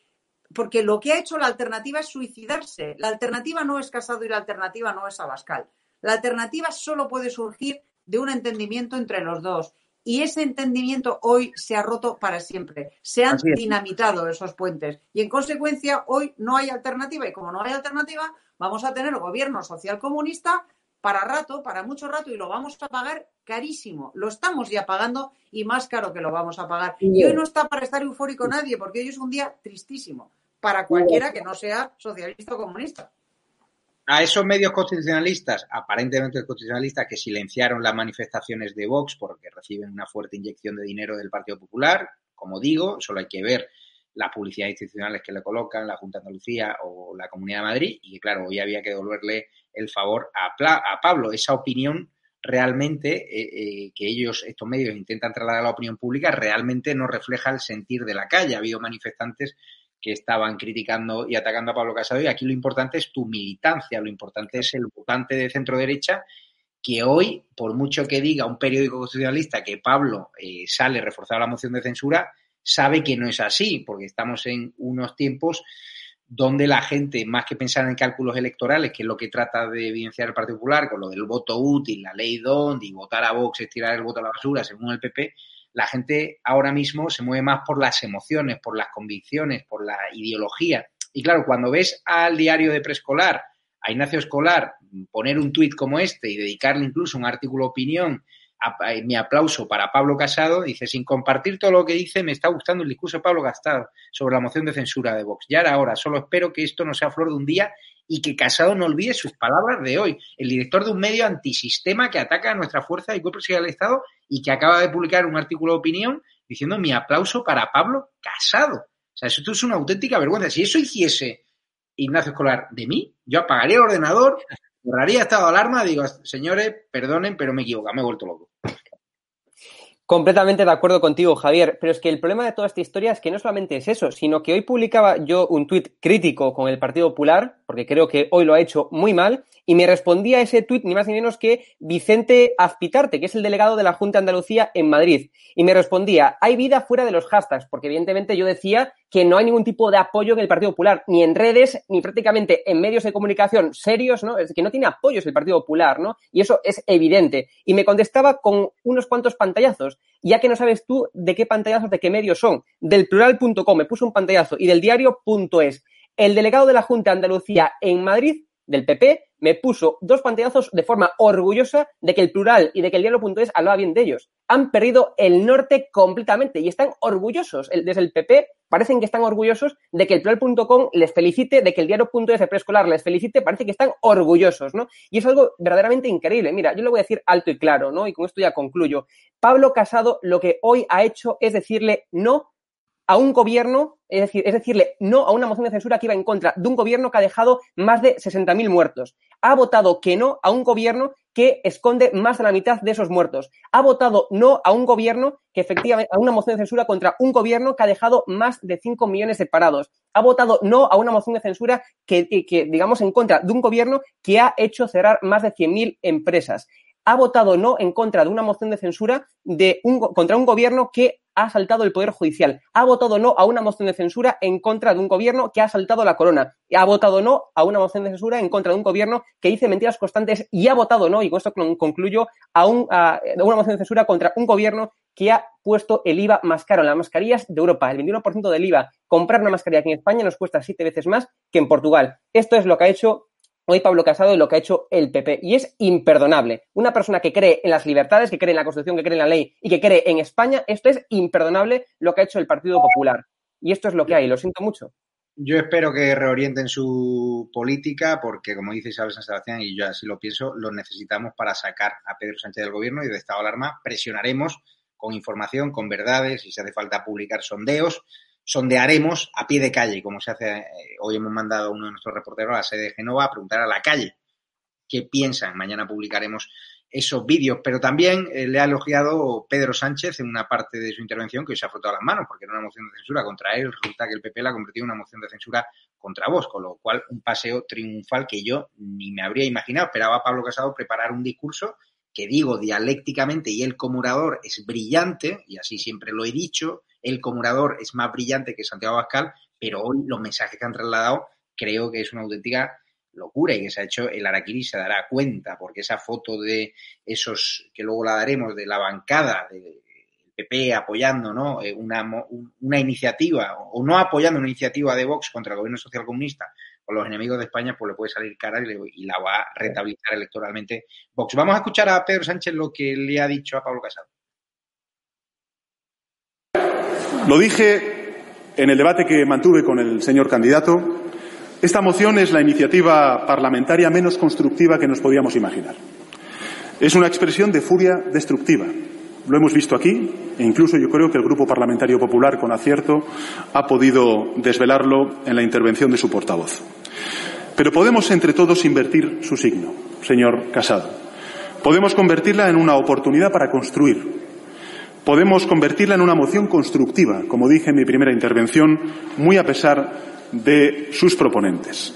porque lo que ha hecho la alternativa es suicidarse. La alternativa no es Casado y la alternativa no es Abascal. La alternativa solo puede surgir de un entendimiento entre los dos. Y ese entendimiento hoy se ha roto para siempre. Se han dinamitado esos puentes. Y en consecuencia, hoy no hay alternativa. Y como no hay alternativa, vamos a tener gobierno social comunista para rato, para mucho rato, y lo vamos a pagar carísimo. Lo estamos ya pagando y más caro que lo vamos a pagar. Y hoy no está para estar eufórico nadie, porque hoy es un día tristísimo para cualquiera que no sea socialista o comunista a esos medios constitucionalistas, aparentemente constitucionalistas, que silenciaron las manifestaciones de Vox porque reciben una fuerte inyección de dinero del Partido Popular, como digo, solo hay que ver las publicidades institucionales que le colocan la Junta de Andalucía o la Comunidad de Madrid y que, claro, hoy había que devolverle el favor a, Pablo. Esa opinión realmente eh, eh, que ellos, estos medios, intentan trasladar a la opinión pública, realmente no refleja el sentir de la calle. Ha habido manifestantes que estaban criticando y atacando a Pablo Casado. Y aquí lo importante es tu militancia, lo importante es el votante de centro derecha que hoy, por mucho que diga un periódico constitucionalista que Pablo eh, sale reforzado la moción de censura, sabe que no es así, porque estamos en unos tiempos donde la gente, más que pensar en cálculos electorales, que es lo que trata de evidenciar el Partido Popular, con lo del voto útil, la ley DOND y votar a Vox es tirar el voto a la basura, según el PP, la gente ahora mismo se mueve más por las emociones, por las convicciones, por la ideología. Y claro, cuando ves al diario de preescolar, a Ignacio Escolar, poner un tuit como este y dedicarle incluso un artículo opinión, mi aplauso para Pablo Casado, dice, sin compartir todo lo que dice, me está gustando el discurso de Pablo Casado sobre la moción de censura de Vox. Ya era hora, solo espero que esto no sea flor de un día y que Casado no olvide sus palabras de hoy. El director de un medio antisistema que ataca a nuestra fuerza y cuerpo del Estado y que acaba de publicar un artículo de opinión diciendo mi aplauso para Pablo Casado. O sea, esto es una auténtica vergüenza. Si eso hiciese Ignacio Escolar de mí, yo apagaría el ordenador, cerraría estado alarma, digo, señores, perdonen, pero me equivoco, me he vuelto loco. Completamente de acuerdo contigo, Javier, pero es que el problema de toda esta historia es que no solamente es eso, sino que hoy publicaba yo un tuit crítico con el Partido Popular, porque creo que hoy lo ha hecho muy mal, y me respondía a ese tuit ni más ni menos que Vicente Azpitarte, que es el delegado de la Junta de Andalucía en Madrid. Y me respondía, hay vida fuera de los hashtags, porque evidentemente yo decía que no hay ningún tipo de apoyo en el Partido Popular, ni en redes, ni prácticamente en medios de comunicación serios, ¿no? Es que no tiene apoyos el Partido Popular, ¿no? Y eso es evidente. Y me contestaba con unos cuantos pantallazos, ya que no sabes tú de qué pantallazos, de qué medios son. Del plural.com me puso un pantallazo y del diario.es. El delegado de la Junta de Andalucía en Madrid del PP me puso dos pantallazos de forma orgullosa de que el plural y de que el diario.es hablaba bien de ellos. Han perdido el norte completamente y están orgullosos. Desde el PP parecen que están orgullosos de que el plural.com les felicite, de que el diario.es de preescolar les felicite, parece que están orgullosos, ¿no? Y es algo verdaderamente increíble. Mira, yo lo voy a decir alto y claro, ¿no? Y con esto ya concluyo. Pablo Casado lo que hoy ha hecho es decirle no a un gobierno, es decir, es decirle no a una moción de censura que iba en contra de un gobierno que ha dejado más de 60.000 muertos. Ha votado que no a un gobierno que esconde más de la mitad de esos muertos. Ha votado no a un gobierno que efectivamente, a una moción de censura contra un gobierno que ha dejado más de 5 millones de parados. Ha votado no a una moción de censura que, digamos, en contra de un gobierno que ha hecho cerrar más de 100.000 empresas ha votado no en contra de una moción de censura de un, contra un gobierno que ha asaltado el Poder Judicial. Ha votado no a una moción de censura en contra de un gobierno que ha asaltado la corona. Ha votado no a una moción de censura en contra de un gobierno que dice mentiras constantes y ha votado no, y con esto concluyo, a, a una moción de censura contra un gobierno que ha puesto el IVA más caro en las mascarillas de Europa. El 21% del IVA. Comprar una mascarilla aquí en España nos cuesta siete veces más que en Portugal. Esto es lo que ha hecho hoy Pablo Casado y lo que ha hecho el PP. Y es imperdonable. Una persona que cree en las libertades, que cree en la Constitución, que cree en la ley y que cree en España, esto es imperdonable lo que ha hecho el Partido Popular. Y esto es lo que hay, lo siento mucho. Yo espero que reorienten su política porque, como dice Isabel San Sebastián, y yo así lo pienso, lo necesitamos para sacar a Pedro Sánchez del gobierno y de estado de alarma presionaremos con información, con verdades, si hace falta publicar sondeos, sondearemos a pie de calle, como se hace, eh, hoy hemos mandado a uno de nuestros reporteros a la sede de Genova a preguntar a la calle qué piensan. Mañana publicaremos esos vídeos, pero también eh, le ha elogiado Pedro Sánchez en una parte de su intervención que hoy se ha frotado las manos porque era una moción de censura contra él, resulta que el PP la ha convertido en una moción de censura contra vos, con lo cual un paseo triunfal que yo ni me habría imaginado. Esperaba a Pablo Casado preparar un discurso que digo dialécticamente y él como orador es brillante, y así siempre lo he dicho, él como orador es más brillante que Santiago Abascal, pero hoy los mensajes que han trasladado creo que es una auténtica locura y que se ha hecho el Araquiri se dará cuenta, porque esa foto de esos, que luego la daremos, de la bancada del PP apoyando ¿no? Eh, una, una iniciativa o no apoyando una iniciativa de Vox contra el gobierno social comunista o los enemigos de España, pues le puede salir cara y, la va a rentabilizar electoralmente Vox. Vamos a escuchar a Pedro Sánchez lo que le ha dicho a Pablo Casado. Lo dije en el debate que mantuve con el señor candidato. Esta moción es la iniciativa parlamentaria menos constructiva que nos podíamos imaginar. Es una expresión de furia destructiva. Lo hemos visto aquí e incluso yo creo que el Grupo Parlamentario Popular, con acierto, ha podido desvelarlo en la intervención de su portavoz. Pero podemos entre todos invertir su signo, señor Casado. Podemos convertirla en una oportunidad para construir, podemos convertirla en una moción constructiva, como dije en mi primera intervención, muy a pesar de sus proponentes.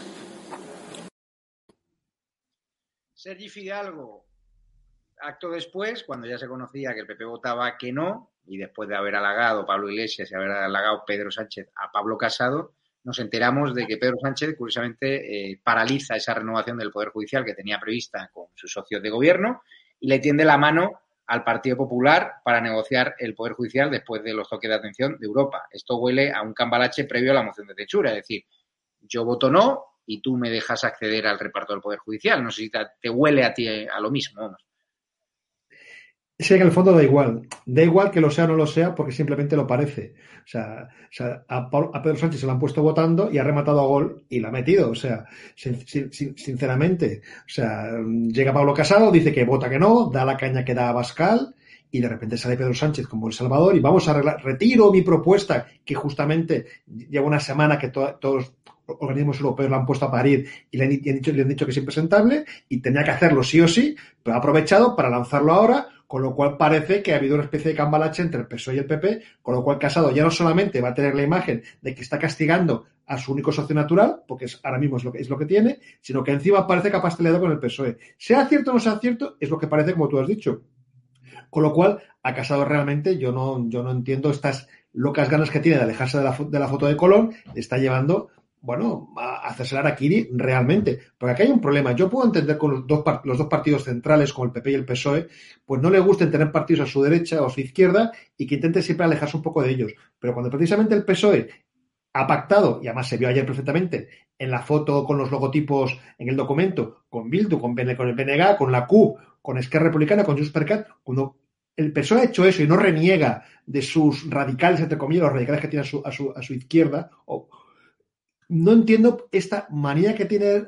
Sergi acto después, cuando ya se conocía que el PP votaba que no, y después de haber halagado Pablo Iglesias y haber halagado Pedro Sánchez a Pablo Casado, nos enteramos de que Pedro Sánchez, curiosamente, eh, paraliza esa renovación del Poder Judicial que tenía prevista con sus socios de gobierno y le tiende la mano al Partido Popular para negociar el Poder Judicial después de los toques de atención de Europa. Esto huele a un cambalache previo a la moción de censura, es decir, yo voto no y tú me dejas acceder al reparto del Poder Judicial. No sé si te, huele a ti a lo mismo. Es que en el fondo da igual. Da igual que lo sea o no lo sea porque simplemente lo parece. O sea, a, Pedro Sánchez se lo han puesto votando y ha rematado a gol y la ha metido. O sea, sinceramente. O sea, llega Pablo Casado, dice que vota que no, da la caña que da a Bascal y de repente sale Pedro Sánchez como El Salvador y vamos a arreglar, retiro mi propuesta que justamente lleva una semana que todos los organismos europeos la han puesto a parir y le han, dicho, le han dicho que es impresentable y tenía que hacerlo sí o sí, pero ha aprovechado para lanzarlo ahora con lo cual parece que ha habido una especie de cambalache entre el PSOE y el PP, con lo cual Casado ya no solamente va a tener la imagen de que está castigando a su único socio natural, porque es, ahora mismo es lo, que, es lo que tiene, sino que encima parece que ha pasteleado con el PSOE. Sea cierto o no sea cierto, es lo que parece como tú has dicho. Con lo cual, a Casado realmente yo no, yo no entiendo estas locas ganas que tiene de alejarse de la, de la foto de Colón, le está llevando bueno, a hacerse la Araquiri realmente. Porque aquí hay un problema. Yo puedo entender con los dos, los dos partidos centrales, como el PP y el PSOE, pues no le gusten tener partidos a su derecha o a su izquierda y que intenten siempre alejarse un poco de ellos. Pero cuando precisamente el PSOE ha pactado, y además se vio ayer perfectamente en la foto con los logotipos en el documento, con Bildu, con, con el BNG, con la Q, con Esquerra Republicana, con Juspercat, cuando el PSOE ha hecho eso y no reniega de sus radicales, entre comillas, los radicales que tiene a su, a su, a su izquierda, o, no entiendo esta manía que tiene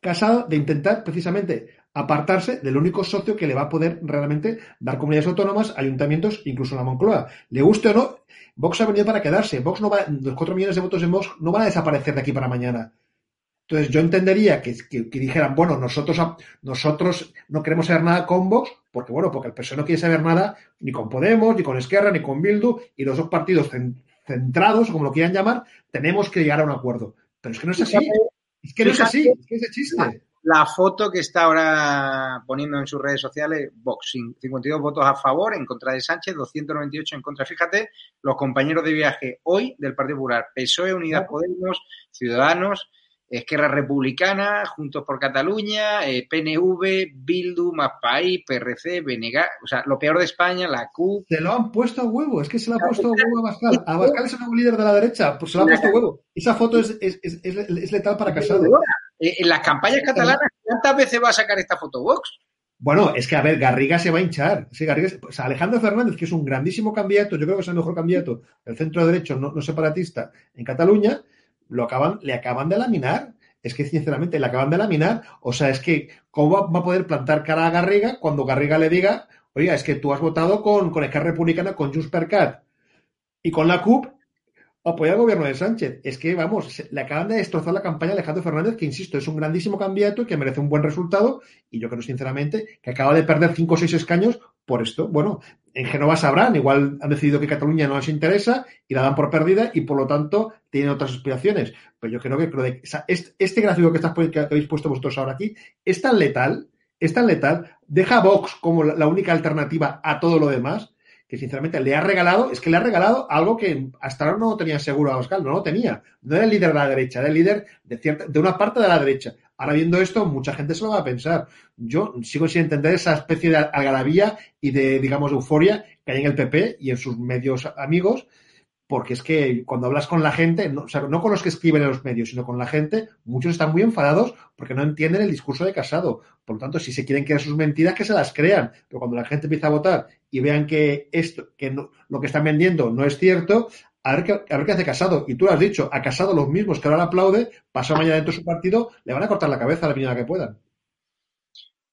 Casado de intentar precisamente apartarse del único socio que le va a poder realmente dar comunidades autónomas, ayuntamientos, incluso la Moncloa. Le guste o no, Vox ha venido para quedarse. Vox no va, los cuatro millones de votos en Vox no van a desaparecer de aquí para mañana. Entonces yo entendería que, dijeran, bueno, nosotros, nosotros no queremos saber nada con Vox, porque bueno, porque el PSOE no quiere saber nada ni con Podemos, ni con Esquerra, ni con Bildu, y los dos partidos centrados, como lo quieran llamar, tenemos que llegar a un acuerdo. Pero es que no es así. Es que no es así, es que es chiste. La, foto que está ahora poniendo en sus redes sociales, Vox, 52 votos a favor, en contra de Sánchez, 298 en contra. Fíjate, los compañeros de viaje hoy del Partido Popular, PSOE, Unidad Podemos, Ciudadanos, Esquerra Republicana, Juntos por Cataluña, eh, PNV, Bildu, País, PRC, BNG, o sea, lo peor de España, la Q. Se lo han puesto a huevo, es que se lo ha puesto a huevo a Abascal. Abascal es el nuevo líder de la derecha, pues se lo ha puesto a huevo. Esa foto es, es, es, es letal para Casado. Eh, en las campañas catalanas, ¿cuántas veces va a sacar esta foto Vox? Bueno, es que a ver, Garriga se va a hinchar. Sí, Garriga, o sea, Alejandro Fernández, que es un grandísimo candidato, yo creo que es el mejor candidato del centro derecho no, no separatista en Cataluña, lo acaban, le acaban de laminar. Es que sinceramente le acaban de laminar. O sea, es que ¿cómo va, a poder plantar cara a Garriga cuando Garriga le diga, Oiga, es que tú has votado con, con Republicana, con Junts per Cat y con la CUP apoyar al gobierno de Sánchez. Es que, vamos, le acaban de destrozar la campaña a Alejandro Fernández, que insisto, es un grandísimo candidato y que merece un buen resultado. Y yo creo, sinceramente, que acaba de perder cinco o seis escaños por esto. Bueno, en Genova sabrán, igual han decidido que Cataluña no les interesa y la dan por perdida y por lo tanto tienen otras aspiraciones. Pero yo creo que, este, gráfico que, estás, que habéis puesto vosotros ahora aquí es tan letal, es tan letal, deja a Vox como la única alternativa a todo lo demás que sinceramente le ha regalado, es que le ha regalado algo que hasta ahora no tenía seguro a Oscar, no lo tenía. No era el líder de la derecha, era el líder de, cierta, de una parte de la derecha. Ahora viendo esto, mucha gente se lo va a pensar. Yo sigo sin entender esa especie de algarabía y de, digamos, euforia que hay en el PP y en sus medios amigos, porque es que cuando hablas con la gente, no, o sea, no con los que escriben en los medios, sino con la gente, muchos están muy enfadados porque no entienden el discurso de Casado. Por lo tanto, si se quieren creer sus mentiras, que se las crean. Pero cuando la gente empieza a votar y vean que esto, que lo que están vendiendo no es cierto, a ver, qué, hace Casado. Y tú lo has dicho, a Casado los mismos que ahora le aplaude, pasado mañana dentro de su partido, le van a cortar la cabeza a la primera que puedan.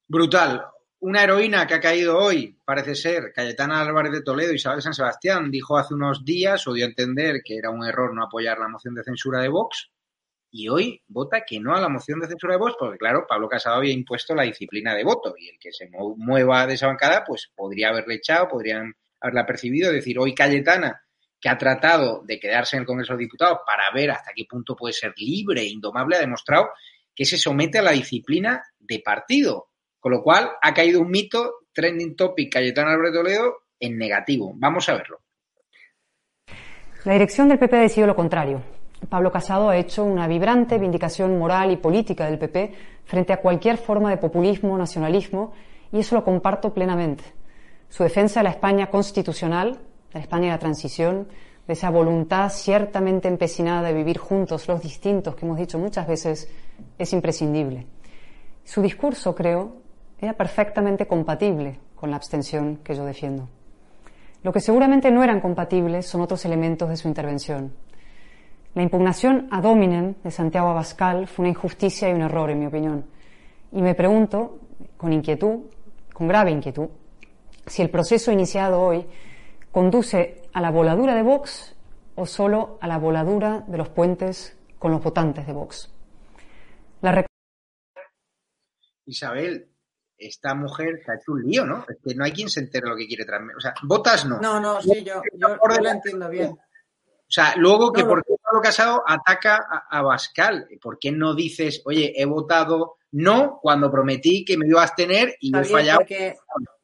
Brutal. Una heroína que ha caído hoy, parece ser, Cayetana Álvarez de Toledo y Isabel San Sebastián, dijo hace unos días o dio a entender que era un error no apoyar la moción de censura de Vox y hoy vota que no a la moción de censura de Vox porque, claro, Pablo Casado había impuesto la disciplina de voto y el que se mueva de esa bancada pues podría haberle echado, podrían haberla percibido, decir, hoy Cayetana que ha tratado de quedarse en el Congreso de Diputados para ver hasta qué punto puede ser libre e indomable, ha demostrado que se somete a la disciplina de partido con lo cual, ha caído un mito, trending topic Cayetano Álvarez Toledo, en negativo. Vamos a verlo. La dirección del PP ha decidido lo contrario. Pablo Casado ha hecho una vibrante vindicación moral y política del PP frente a cualquier forma de populismo, nacionalismo, y eso lo comparto plenamente. Su defensa de la España constitucional, de la España de la transición, de esa voluntad ciertamente empecinada de vivir juntos los distintos que hemos dicho muchas veces, es imprescindible. Su discurso, creo, era perfectamente compatible con la abstención que yo defiendo. Lo que seguramente no eran compatibles son otros elementos de su intervención. La impugnación a dominem de Santiago Abascal fue una injusticia y un error, en mi opinión. Y me pregunto, con inquietud, con grave inquietud, si el proceso iniciado hoy conduce a la voladura de Vox o solo a la voladura de los puentes con los votantes de Vox. Isabel, esta mujer se ha hecho un lío, ¿no? Es que no hay quien se entere lo que quiere transmitir. O sea, votas no. No, no, sí, yo, yo, lo entiendo bien. O sea, luego que por qué Pablo Casado ataca a, Bascal. ¿Por qué no dices, oye, he votado no cuando prometí que me iba a abstener y me he fallado? Porque,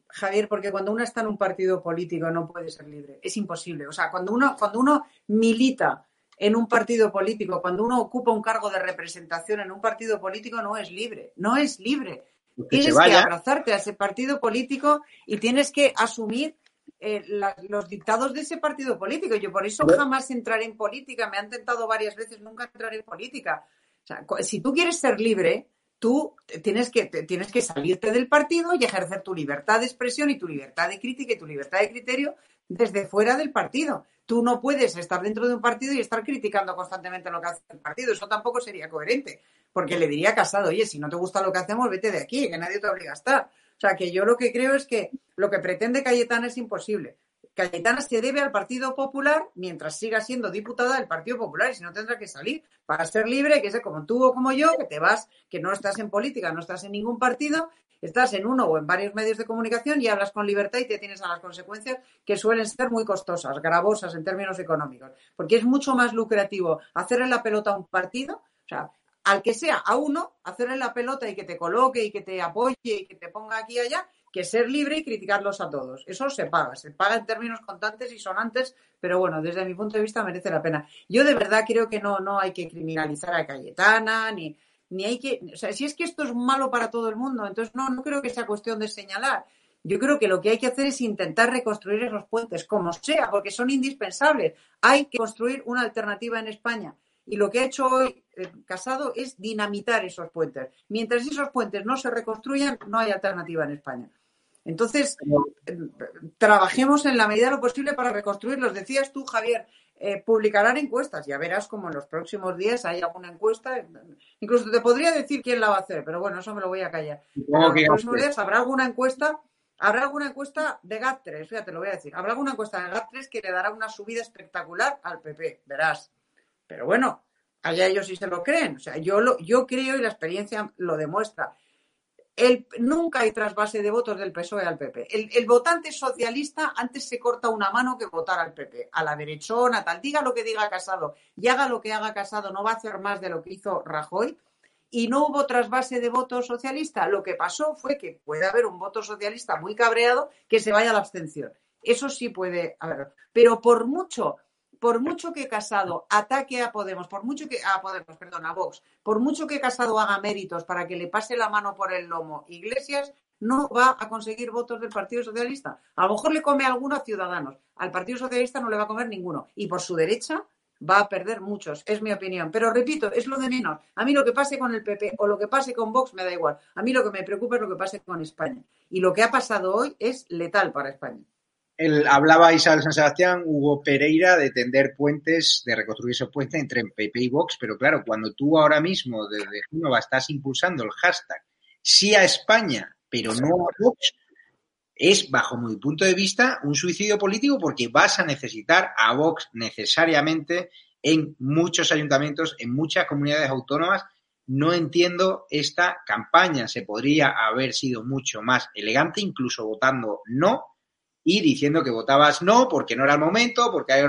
Javier, porque cuando uno está en un partido político no puede ser libre. Es imposible. O sea, cuando uno, cuando uno milita en un partido político, cuando uno ocupa un cargo de representación en un partido político, no es libre. No es libre tienes que abrazarte a ese partido político y tienes que asumir eh, los dictados de ese partido político. Yo por eso jamás entraré en política. Me han tentado varias veces nunca entrar en política. si tú quieres ser libre, tú tienes que, tienes que salirte del partido y ejercer tu libertad de expresión y tu libertad de crítica y tu libertad de criterio desde fuera del partido. Tú no puedes estar dentro de un partido y estar criticando constantemente lo que hace el partido. Eso tampoco sería coherente porque le diría a Casado, oye, si no te gusta lo que hacemos, vete de aquí, que nadie te obliga a estar. O sea, que yo lo que creo es que lo que pretende Cayetana es imposible. Cayetana se debe al Partido Popular mientras siga siendo diputada del Partido Popular y si no tendrá que salir para ser libre, que sea como tú o como yo, que te vas, que no estás en política, no estás en ningún partido, estás en uno o en varios medios de comunicación y hablas con libertad y te tienes a las consecuencias que suelen ser muy costosas, gravosas en términos económicos, porque es mucho más lucrativo hacerle la pelota a un partido, o sea, al que sea, a uno, hacerle la pelota y que te coloque y que te apoye y que te ponga aquí y allá, que ser libre y criticarlos a todos. Eso se paga, se paga en términos contantes y sonantes, pero bueno, desde mi punto de vista merece la pena. Yo de verdad creo que no, no hay que criminalizar a Cayetana, ni, ni hay que, o sea, si es que esto es malo para todo el mundo, entonces no, no creo que sea cuestión de señalar. Yo creo que lo que hay que hacer es intentar reconstruir esos puentes, como sea, porque son indispensables. Hay que construir una alternativa en España. Y lo que ha hecho hoy eh, Casado es dinamitar esos puentes. Mientras esos puentes no se reconstruyan, no hay alternativa en España. Entonces, eh, trabajemos en la medida de lo posible para reconstruirlos. Decías tú, Javier, eh, publicarán encuestas. Ya verás como en los próximos días hay alguna encuesta. Incluso te podría decir quién la va a hacer, pero bueno, eso me lo voy a callar. En los próximos días habrá alguna encuesta Habrá alguna encuesta de GAT3, fíjate, lo voy a decir. Habrá alguna encuesta de GAT3 que le dará una subida espectacular al PP, verás. Pero bueno, allá ellos sí se lo creen. O sea, yo, lo, yo creo y la experiencia lo demuestra. El, nunca hay trasvase de votos del PSOE al PP. El, el, votante socialista antes se corta una mano que votar al PP, a la derechona, tal. Diga lo que diga Casado y haga lo que haga Casado, no va a hacer más de lo que hizo Rajoy. Y no hubo trasvase de votos socialista. Lo que pasó fue que puede haber un voto socialista muy cabreado que se vaya a la abstención. Eso sí puede haber. Pero por mucho por mucho que Casado ataque a Podemos, por mucho que a Podemos, perdón, a Vox, por mucho que Casado haga méritos para que le pase la mano por el lomo Iglesias, no va a conseguir votos del Partido Socialista. A lo mejor le come a algunos ciudadanos, al Partido Socialista no le va a comer ninguno. Y por su derecha va a perder muchos, es mi opinión. Pero repito, es lo de menos. A mí lo que pase con el PP o lo que pase con Vox me da igual. A mí lo que me preocupa es lo que pase con España. Y lo que ha pasado hoy es letal para España. El, hablaba Isabel San Sebastián, Hugo Pereira, de tender puentes, de reconstruir esos puentes entre PP y Vox, pero claro, cuando tú ahora mismo desde Genova estás impulsando el hashtag sí a España, pero no a Vox, es, bajo mi punto de vista, un suicidio político porque vas a necesitar a Vox necesariamente en muchos ayuntamientos, en muchas comunidades autónomas. No entiendo esta campaña. Se podría haber sido mucho más elegante, incluso votando no, y diciendo que votabas no porque no era el momento, porque hay,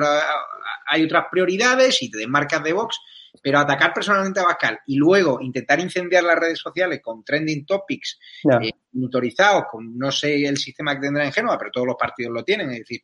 hay otras prioridades y te desmarcas de Vox, pero atacar personalmente a Bascal y luego intentar incendiar las redes sociales con trending topics no. eh, autorizados, con no sé el sistema que tendrá en Génova, pero todos los partidos lo tienen, es decir,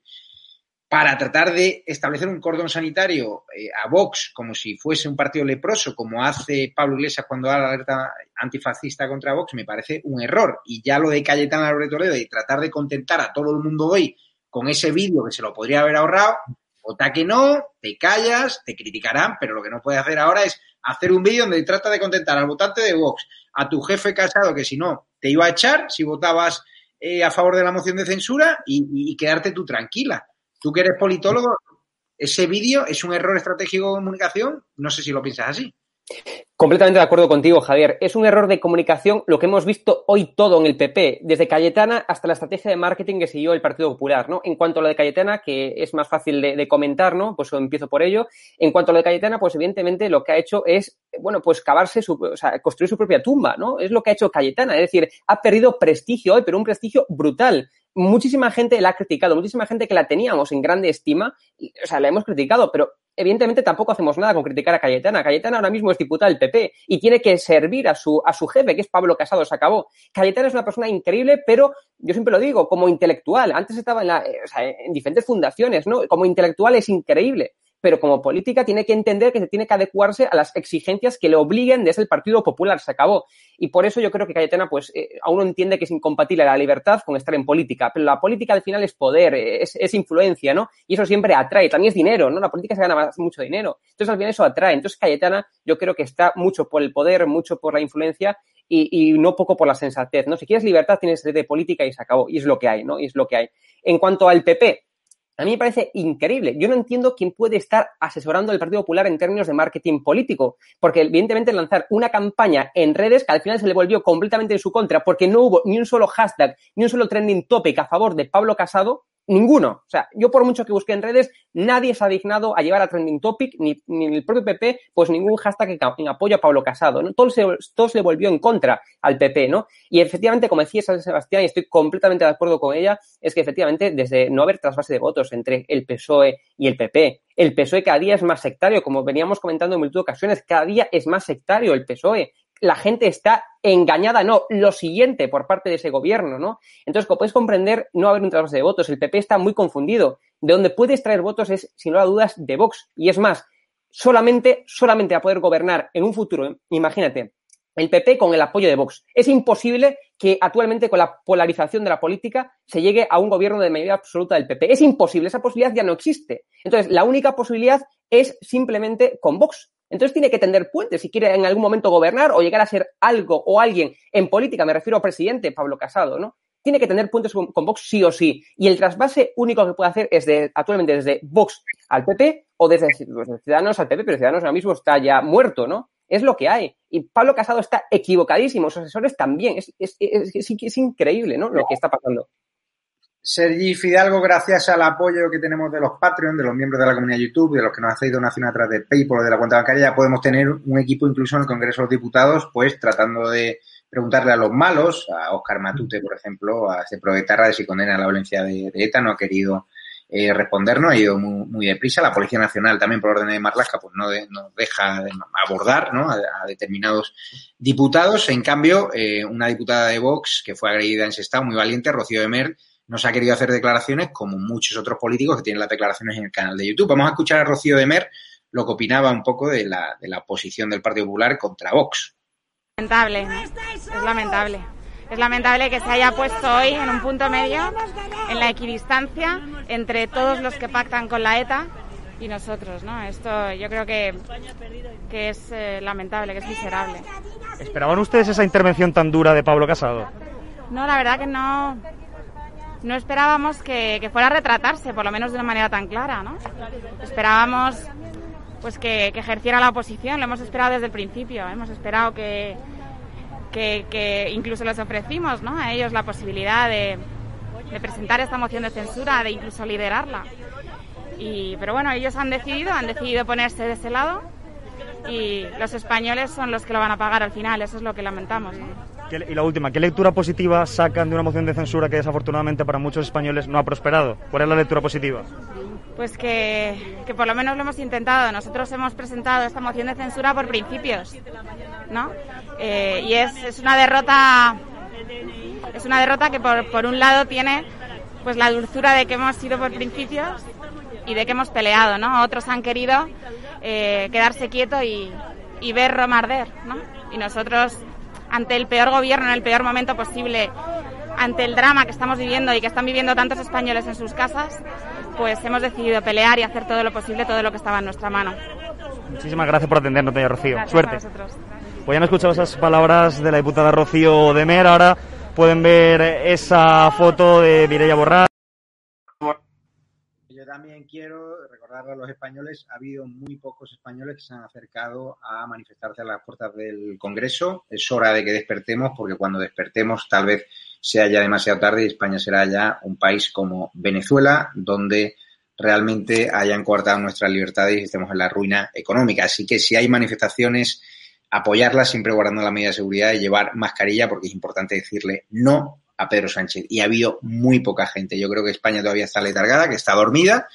para tratar de establecer un cordón sanitario eh, a Vox como si fuese un partido leproso, como hace Pablo Iglesias cuando da la alerta antifascista contra Vox, me parece un error. Y ya lo de Cayetana Álvarez Toledo y tratar de contentar a todo el mundo hoy con ese vídeo que se lo podría haber ahorrado, vota que no, te callas, te criticarán, pero lo que no puedes hacer ahora es hacer un vídeo donde trata de contentar al votante de Vox, a tu jefe casado que si no te iba a echar si votabas eh, a favor de la moción de censura y quedarte tú tranquila. Tú que eres politólogo, ese vídeo es un error estratégico de comunicación. No sé si lo piensas así. Completamente de acuerdo contigo, Javier. Es un error de comunicación lo que hemos visto hoy todo en el PP, desde Cayetana hasta la estrategia de marketing que siguió el Partido Popular, ¿no? En cuanto a lo de Cayetana, que es más fácil de, de comentar, ¿no? Pues empiezo por ello. En cuanto a lo de Cayetana, pues evidentemente lo que ha hecho es, bueno, pues cavarse su, o sea, construir su propia tumba, ¿no? Es lo que ha hecho Cayetana. Es decir, ha perdido prestigio hoy, pero un prestigio brutal muchísima gente la ha criticado, muchísima gente que la teníamos en grande estima, y, o sea, la hemos criticado, pero evidentemente tampoco hacemos nada con criticar a Cayetana. Cayetana ahora mismo es diputada del PP y tiene que servir a su, a su jefe, que es Pablo Casado, se acabó. Cayetana es una persona increíble, pero yo siempre lo digo, como intelectual, antes estaba en, la, o sea, en diferentes fundaciones, ¿no? Como intelectual es increíble pero como política tiene que entender que se tiene que adecuarse a las exigencias que le obliguen desde el Partido Popular. Se acabó. Y por eso yo creo que Cayetana, pues, eh, aún no entiende que es incompatible la libertad con estar en política. Pero la política al final es poder, es, es, influencia, ¿no? Y eso siempre atrae. También es dinero, ¿no? La política se gana más, mucho dinero. Entonces, al final eso atrae. Entonces, Cayetana, yo creo que está mucho por el poder, mucho por la influencia y, y, no poco por la sensatez, ¿no? Si quieres libertad, tienes de política y se acabó. Y es lo que hay, ¿no? Y es lo que hay. En cuanto al PP, a mí me parece increíble. Yo no entiendo quién puede estar asesorando al Partido Popular en términos de marketing político, porque evidentemente lanzar una campaña en redes que al final se le volvió completamente en su contra, porque no hubo ni un solo hashtag, ni un solo trending topic a favor de Pablo Casado, ninguno. O sea, yo por mucho que busque en redes, nadie se ha dignado a llevar a trending topic, ni, ni el propio PP, pues ningún hashtag en apoyo a Pablo Casado, ¿no? Todo se, todo se le volvió en contra al PP, ¿no? Y efectivamente, como decía San Sebastián, y estoy completamente de acuerdo con ella, es que efectivamente, desde no haber trasvase de votos entre el PSOE y el PP, el PSOE cada día es más sectario, como veníamos comentando en multitud de ocasiones, cada día es más sectario el PSOE la gente está engañada, no, lo siguiente por parte de ese gobierno, ¿no? Entonces, como puedes comprender, no va a haber un trasvase de votos. El PP está muy confundido. De donde puedes traer votos es, sin lugar a dudas, de Vox. Y es más, solamente, solamente a poder gobernar en un futuro, imagínate, el PP con el apoyo de Vox. Es imposible que actualmente con la polarización de la política se llegue a un gobierno de mayoría absoluta del PP. Es imposible, esa posibilidad ya no existe. Entonces, la única posibilidad es simplemente con Vox. Entonces tiene que tender puentes si quiere en algún momento gobernar o llegar a ser algo o alguien en política, me refiero al presidente Pablo Casado, ¿no? Tiene que tener puentes con, Vox sí o sí. Y el trasvase único que puede hacer es de, actualmente desde Vox al PP o desde, desde Ciudadanos al PP, pero Ciudadanos ahora mismo está ya muerto, ¿no? Es lo que hay. Y Pablo Casado está equivocadísimo, sus asesores también. Es, es, es, es increíble, ¿no? Lo que está pasando. Sergi Fidalgo, gracias al apoyo que tenemos de los Patreon, de los miembros de la comunidad YouTube, de los que nos hacéis donación a través de PayPal o de la cuenta bancaria, ya podemos tener un equipo incluso en el Congreso de los Diputados, pues tratando de preguntarle a los malos, a Oscar Matute, por ejemplo, a este Proetarra de si condena la violencia de, ETA, no ha querido eh, respondernos, ha ido muy, deprisa. La Policía Nacional también, por orden de Marlaska, pues no, deja de abordar ¿no? a, determinados diputados. En cambio, eh, una diputada de Vox que fue agredida en ese estado, muy valiente, Rocío de Mer, no se ha querido hacer declaraciones como muchos otros políticos que tienen las declaraciones en el canal de YouTube. Vamos a escuchar a Rocío de Mer lo que opinaba un poco de la, de la posición del Partido Popular contra Vox. Lamentable, es lamentable. Es lamentable que se haya puesto hoy en un punto medio, en la equidistancia entre todos los que pactan con la ETA y nosotros, ¿no? Esto yo creo que, que es eh, lamentable, que es miserable. ¿Esperaban ustedes esa intervención tan dura de Pablo Casado? No, la verdad que no no esperábamos que, fuera a retratarse, por lo menos de una manera tan clara, ¿no? Esperábamos pues que, ejerciera la oposición, lo hemos esperado desde el principio, hemos esperado que, que, incluso les ofrecimos ¿no? a ellos la posibilidad de, presentar esta moción de censura, de incluso liderarla. Y, pero bueno, ellos han decidido, han decidido ponerse de ese lado y los españoles son los que lo van a pagar al final, eso es lo que lamentamos. Y la última, ¿qué lectura positiva sacan de una moción de censura que desafortunadamente para muchos españoles no ha prosperado? ¿Cuál es la lectura positiva? Pues que, por lo menos lo hemos intentado. Nosotros hemos presentado esta moción de censura por principios, ¿no? Eh, y es, una derrota, es una derrota que por, un lado tiene pues la dulzura de que hemos sido por principios y de que hemos peleado, ¿no? Otros han querido eh, quedarse quietos y, y ver romarder, ¿no? Y nosotros ante el peor gobierno en el peor momento posible, ante el drama que estamos viviendo y que están viviendo tantos españoles en sus casas, pues hemos decidido pelear y hacer todo lo posible, todo lo que estaba en nuestra mano. Muchísimas gracias por atendernos, doña Rocío. Suerte. Pues ya han escuchado esas palabras de la diputada Rocío de Mer. Ahora pueden ver esa foto de Mireia Borrás también quiero recordarle a los españoles, ha habido muy pocos españoles que se han acercado a manifestarse a las puertas del Congreso. Es hora de que despertemos, porque cuando despertemos tal vez sea ya demasiado tarde y España será ya un país como Venezuela, donde realmente hayan coartado nuestras libertades y estemos en la ruina económica. Así que si hay manifestaciones, apoyarlas siempre guardando la medida de seguridad y llevar mascarilla, porque es importante decirle no a Pedro Sánchez y ha habido muy poca gente. Yo creo que España todavía está letargada, que está dormida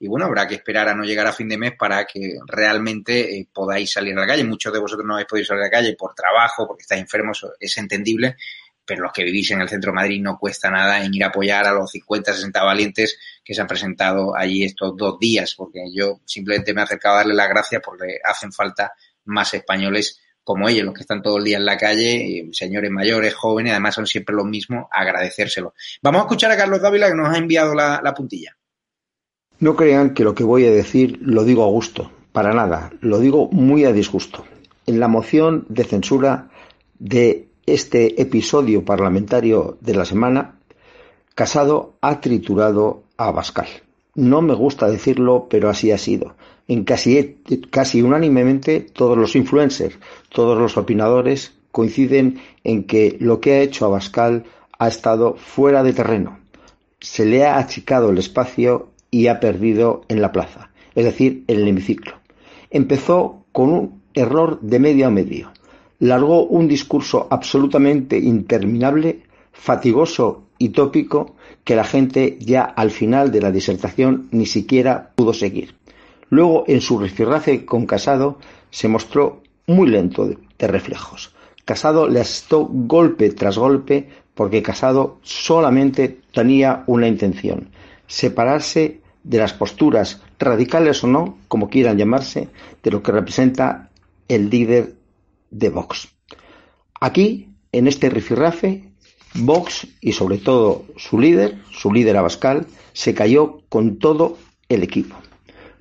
y bueno, habrá que esperar a no llegar a fin de mes para que realmente eh, podáis salir a la calle. Muchos de vosotros no habéis podido salir a la calle por trabajo, porque estáis enfermos, es entendible, pero los que vivís en el centro de Madrid no cuesta nada en ir a apoyar a los 50, 60 valientes que se han presentado allí estos dos días, porque yo simplemente me he acercado a darle las gracias porque hacen falta más españoles como ellos, los que están todo el día en la calle, señores mayores, jóvenes, además son siempre los mismos, agradecérselo. Vamos a escuchar a Carlos Dávila que nos ha enviado la, la puntilla. No crean que lo que voy a decir lo digo a gusto, para nada, lo digo muy a disgusto. En la moción de censura de este episodio parlamentario de la semana, Casado ha triturado a Abascal. No me gusta decirlo, pero así ha sido en casi, casi unánimemente todos los influencers, todos los opinadores coinciden en que lo que ha hecho Abascal ha estado fuera de terreno. Se le ha achicado el espacio y ha perdido en la plaza, es decir, en el hemiciclo. Empezó con un error de medio a medio. Largó un discurso absolutamente interminable, fatigoso y tópico que la gente ya al final de la disertación ni siquiera pudo seguir. Luego, en su rifirrafe con Casado, se mostró muy lento de, reflejos. Casado le asestó golpe tras golpe porque Casado solamente tenía una intención, separarse de las posturas radicales o no, como quieran llamarse, de lo que representa el líder de Vox. Aquí, en este rifirrafe, Vox y sobre todo su líder, su líder Abascal, se cayó con todo el equipo.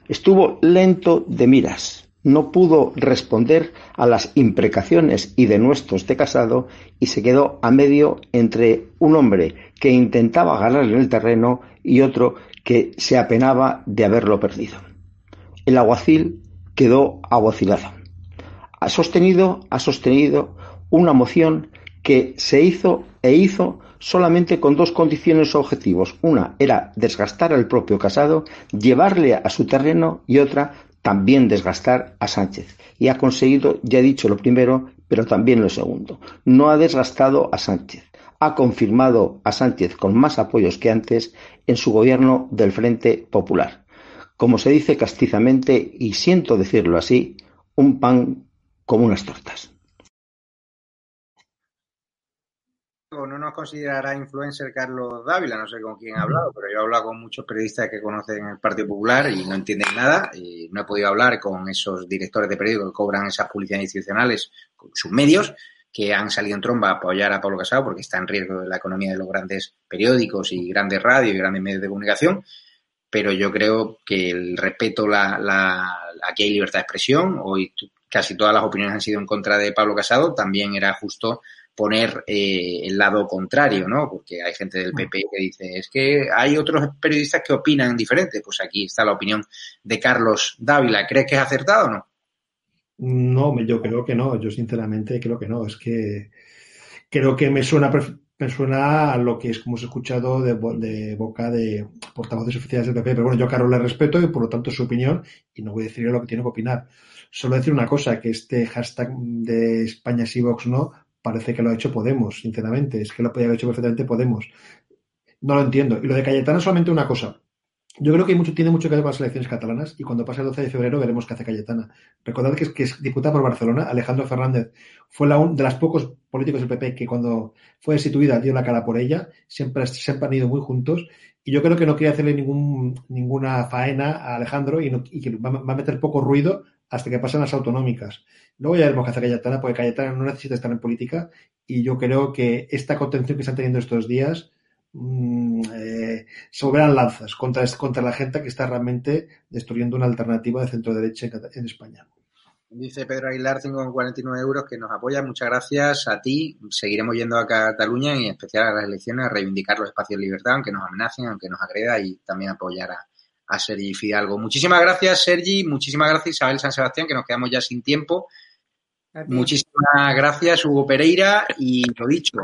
Estuvo lento de miras, no pudo responder a las imprecaciones y denuestos de Casado y se quedó a medio entre un hombre que intentaba ganarle el terreno y otro que se apenaba de haberlo perdido. El aguacil quedó aguacilado. Ha sostenido, ha sostenido una moción que se hizo e hizo solamente con dos condiciones objetivos. Una era desgastar al propio Casado, llevarle a su terreno y otra también desgastar a Sánchez. Y ha conseguido, ya he dicho lo primero, pero también lo segundo. No ha desgastado a Sánchez. Ha confirmado a Sánchez con más apoyos que antes en su gobierno del Frente Popular. Como se dice castizamente, y siento decirlo así, un pan como unas tortas. No nos considerará influencer Carlos Dávila, no sé con quién ha hablado, pero yo he hablado con muchos periodistas que conocen el Partido Popular y no entienden nada. Y no he podido hablar con esos directores de periódicos que cobran esas publicidades institucionales, con sus medios, que han salido en tromba a apoyar a Pablo Casado porque está en riesgo la economía de los grandes periódicos y grandes radios y grandes medios de comunicación. Pero yo creo que el respeto, la, la, aquí hay libertad de expresión. Hoy casi todas las opiniones han sido en contra de Pablo Casado. También era justo poner eh, el lado contrario, ¿no? Porque hay gente del PP que dice, es que hay otros periodistas que opinan diferente. Pues aquí está la opinión de Carlos Dávila. ¿Crees que es acertado o no? No, yo creo que no. Yo sinceramente creo que no. Es que creo que me suena, me suena a lo que es como he escuchado de, de boca de portavoces oficiales del PP. Pero bueno, yo a Carlos le respeto y por lo tanto su opinión y no voy a decirle lo que tiene que opinar. Solo decir una cosa, que este hashtag de España sí, Vox no, parece que lo ha hecho Podemos, sinceramente. Es que lo podía haber hecho perfectamente Podemos. No lo entiendo. Y lo de Cayetana solamente una cosa. Yo creo que mucho, tiene mucho que ver con las elecciones catalanas y cuando pase el 12 de febrero veremos qué hace Cayetana. Recordad que es, que es diputada por Barcelona. Alejandro Fernández fue la de los pocos políticos del PP que cuando fue destituida dio la cara por ella. Siempre, siempre han ido muy juntos. Y yo creo que no quiere hacerle ningún, ninguna faena a Alejandro y, y que va, va, a meter poco ruido hasta que pasen las autonómicas. Luego ya veremos qué hace Cayetana, porque Cayetana no necesita estar en política y yo creo que esta contención que están teniendo estos días mmm, eh, se volverán lanzas contra, contra la gente que está realmente destruyendo una alternativa de centro derecha en España. Dice Pedro Aguilar, 5,49 euros, que nos apoya. Muchas gracias a ti. Seguiremos yendo a Cataluña y en especial a las elecciones a reivindicar los espacios de libertad, aunque nos amenacen, aunque nos agreda y también apoyar a, a Sergi Fidalgo. Muchísimas gracias, Sergi. Muchísimas gracias, Isabel San Sebastián, que nos quedamos ya sin tiempo. Muchísimas gracias, Hugo Pereira. Y lo dicho,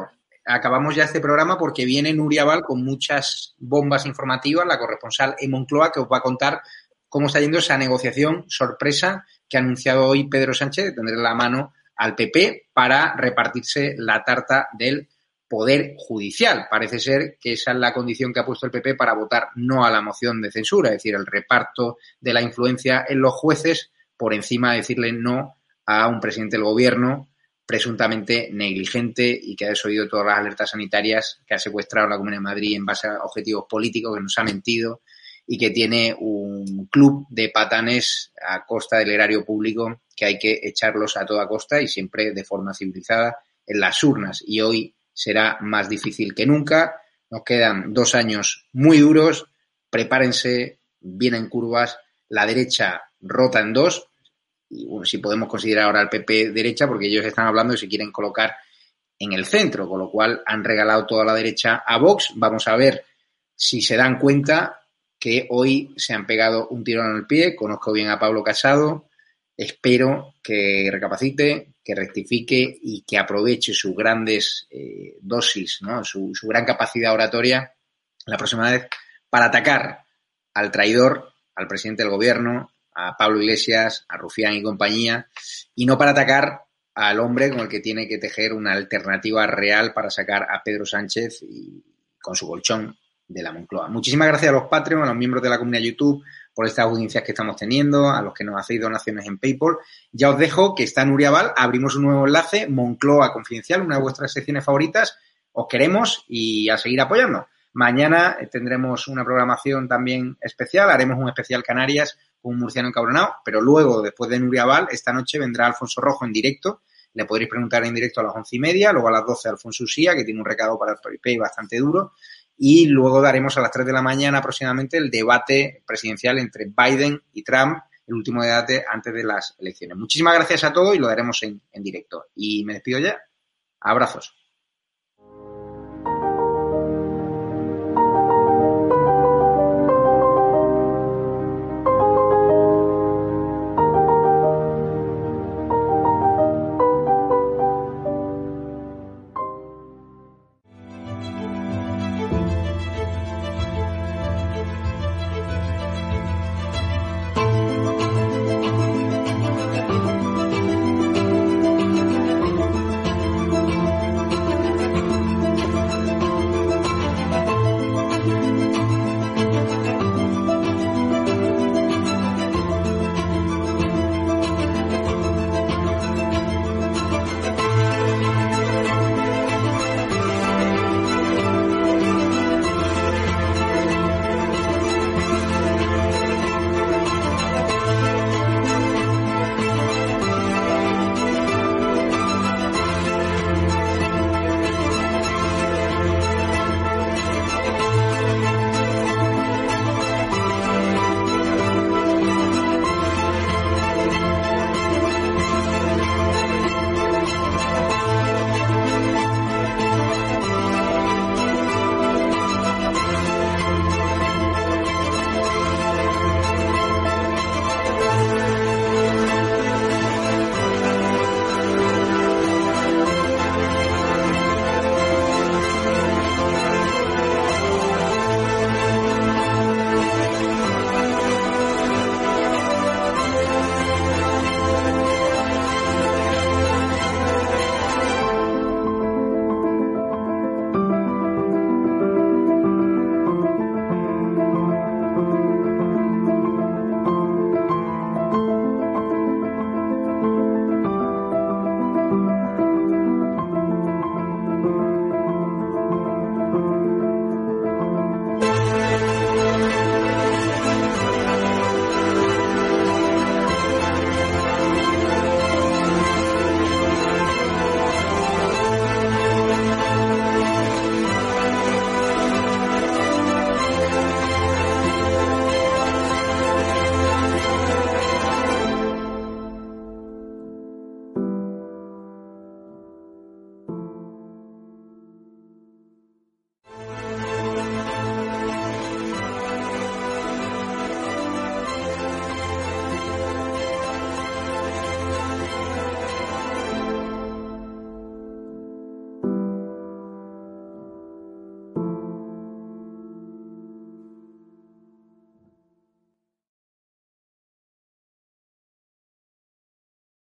acabamos ya este programa porque viene Nuria Val con muchas bombas informativas, la corresponsal en Moncloa, que os va a contar cómo está yendo esa negociación sorpresa que ha anunciado hoy Pedro Sánchez de tener la mano al PP para repartirse la tarta del poder judicial. Parece ser que esa es la condición que ha puesto el PP para votar no a la moción de censura, es decir, el reparto de la influencia en los jueces por encima de decirle no a un presidente del gobierno presuntamente negligente y que ha desoído todas las alertas sanitarias, que ha secuestrado la Comunidad de Madrid en base a objetivos políticos, que nos ha mentido y que tiene un club de patanes a costa del erario público que hay que echarlos a toda costa y siempre de forma civilizada en las urnas. Y hoy será más difícil que nunca. Nos quedan dos años muy duros. Prepárense, vienen curvas. La derecha rota en dos, y si podemos considerar ahora al PP derecha, porque ellos están hablando y se quieren colocar en el centro, con lo cual han regalado toda la derecha a Vox. Vamos a ver si se dan cuenta que hoy se han pegado un tirón en el pie. Conozco bien a Pablo Casado, espero que recapacite, que rectifique y que aproveche sus grandes eh, dosis, ¿no? su, gran capacidad oratoria la próxima vez para atacar al traidor, al presidente del gobierno, a Pablo Iglesias, a Rufián y compañía, y no para atacar al hombre con el que tiene que tejer una alternativa real para sacar a Pedro Sánchez y con su colchón de la Moncloa. Muchísimas gracias a los Patreon, a los miembros de la comunidad YouTube por estas audiencias que estamos teniendo, a los que nos hacéis donaciones en PayPal. Ya os dejo que está Nuria Val, abrimos un nuevo enlace, Moncloa Confidencial, una de vuestras secciones favoritas. Os queremos y a seguir apoyando. Mañana tendremos una programación también especial, haremos un especial Canarias con un murciano encabronado, pero luego, después de Nuria Val, esta noche vendrá Alfonso Rojo en directo. Le podréis preguntar en directo a las once y media, luego a las doce Alfonso Usía, que tiene un recado para el bastante duro, y luego daremos a las tres de la mañana aproximadamente el debate presidencial entre Biden y Trump, el último debate antes de las elecciones. Muchísimas gracias a todos y lo daremos en, en directo. Y me despido ya. Abrazos.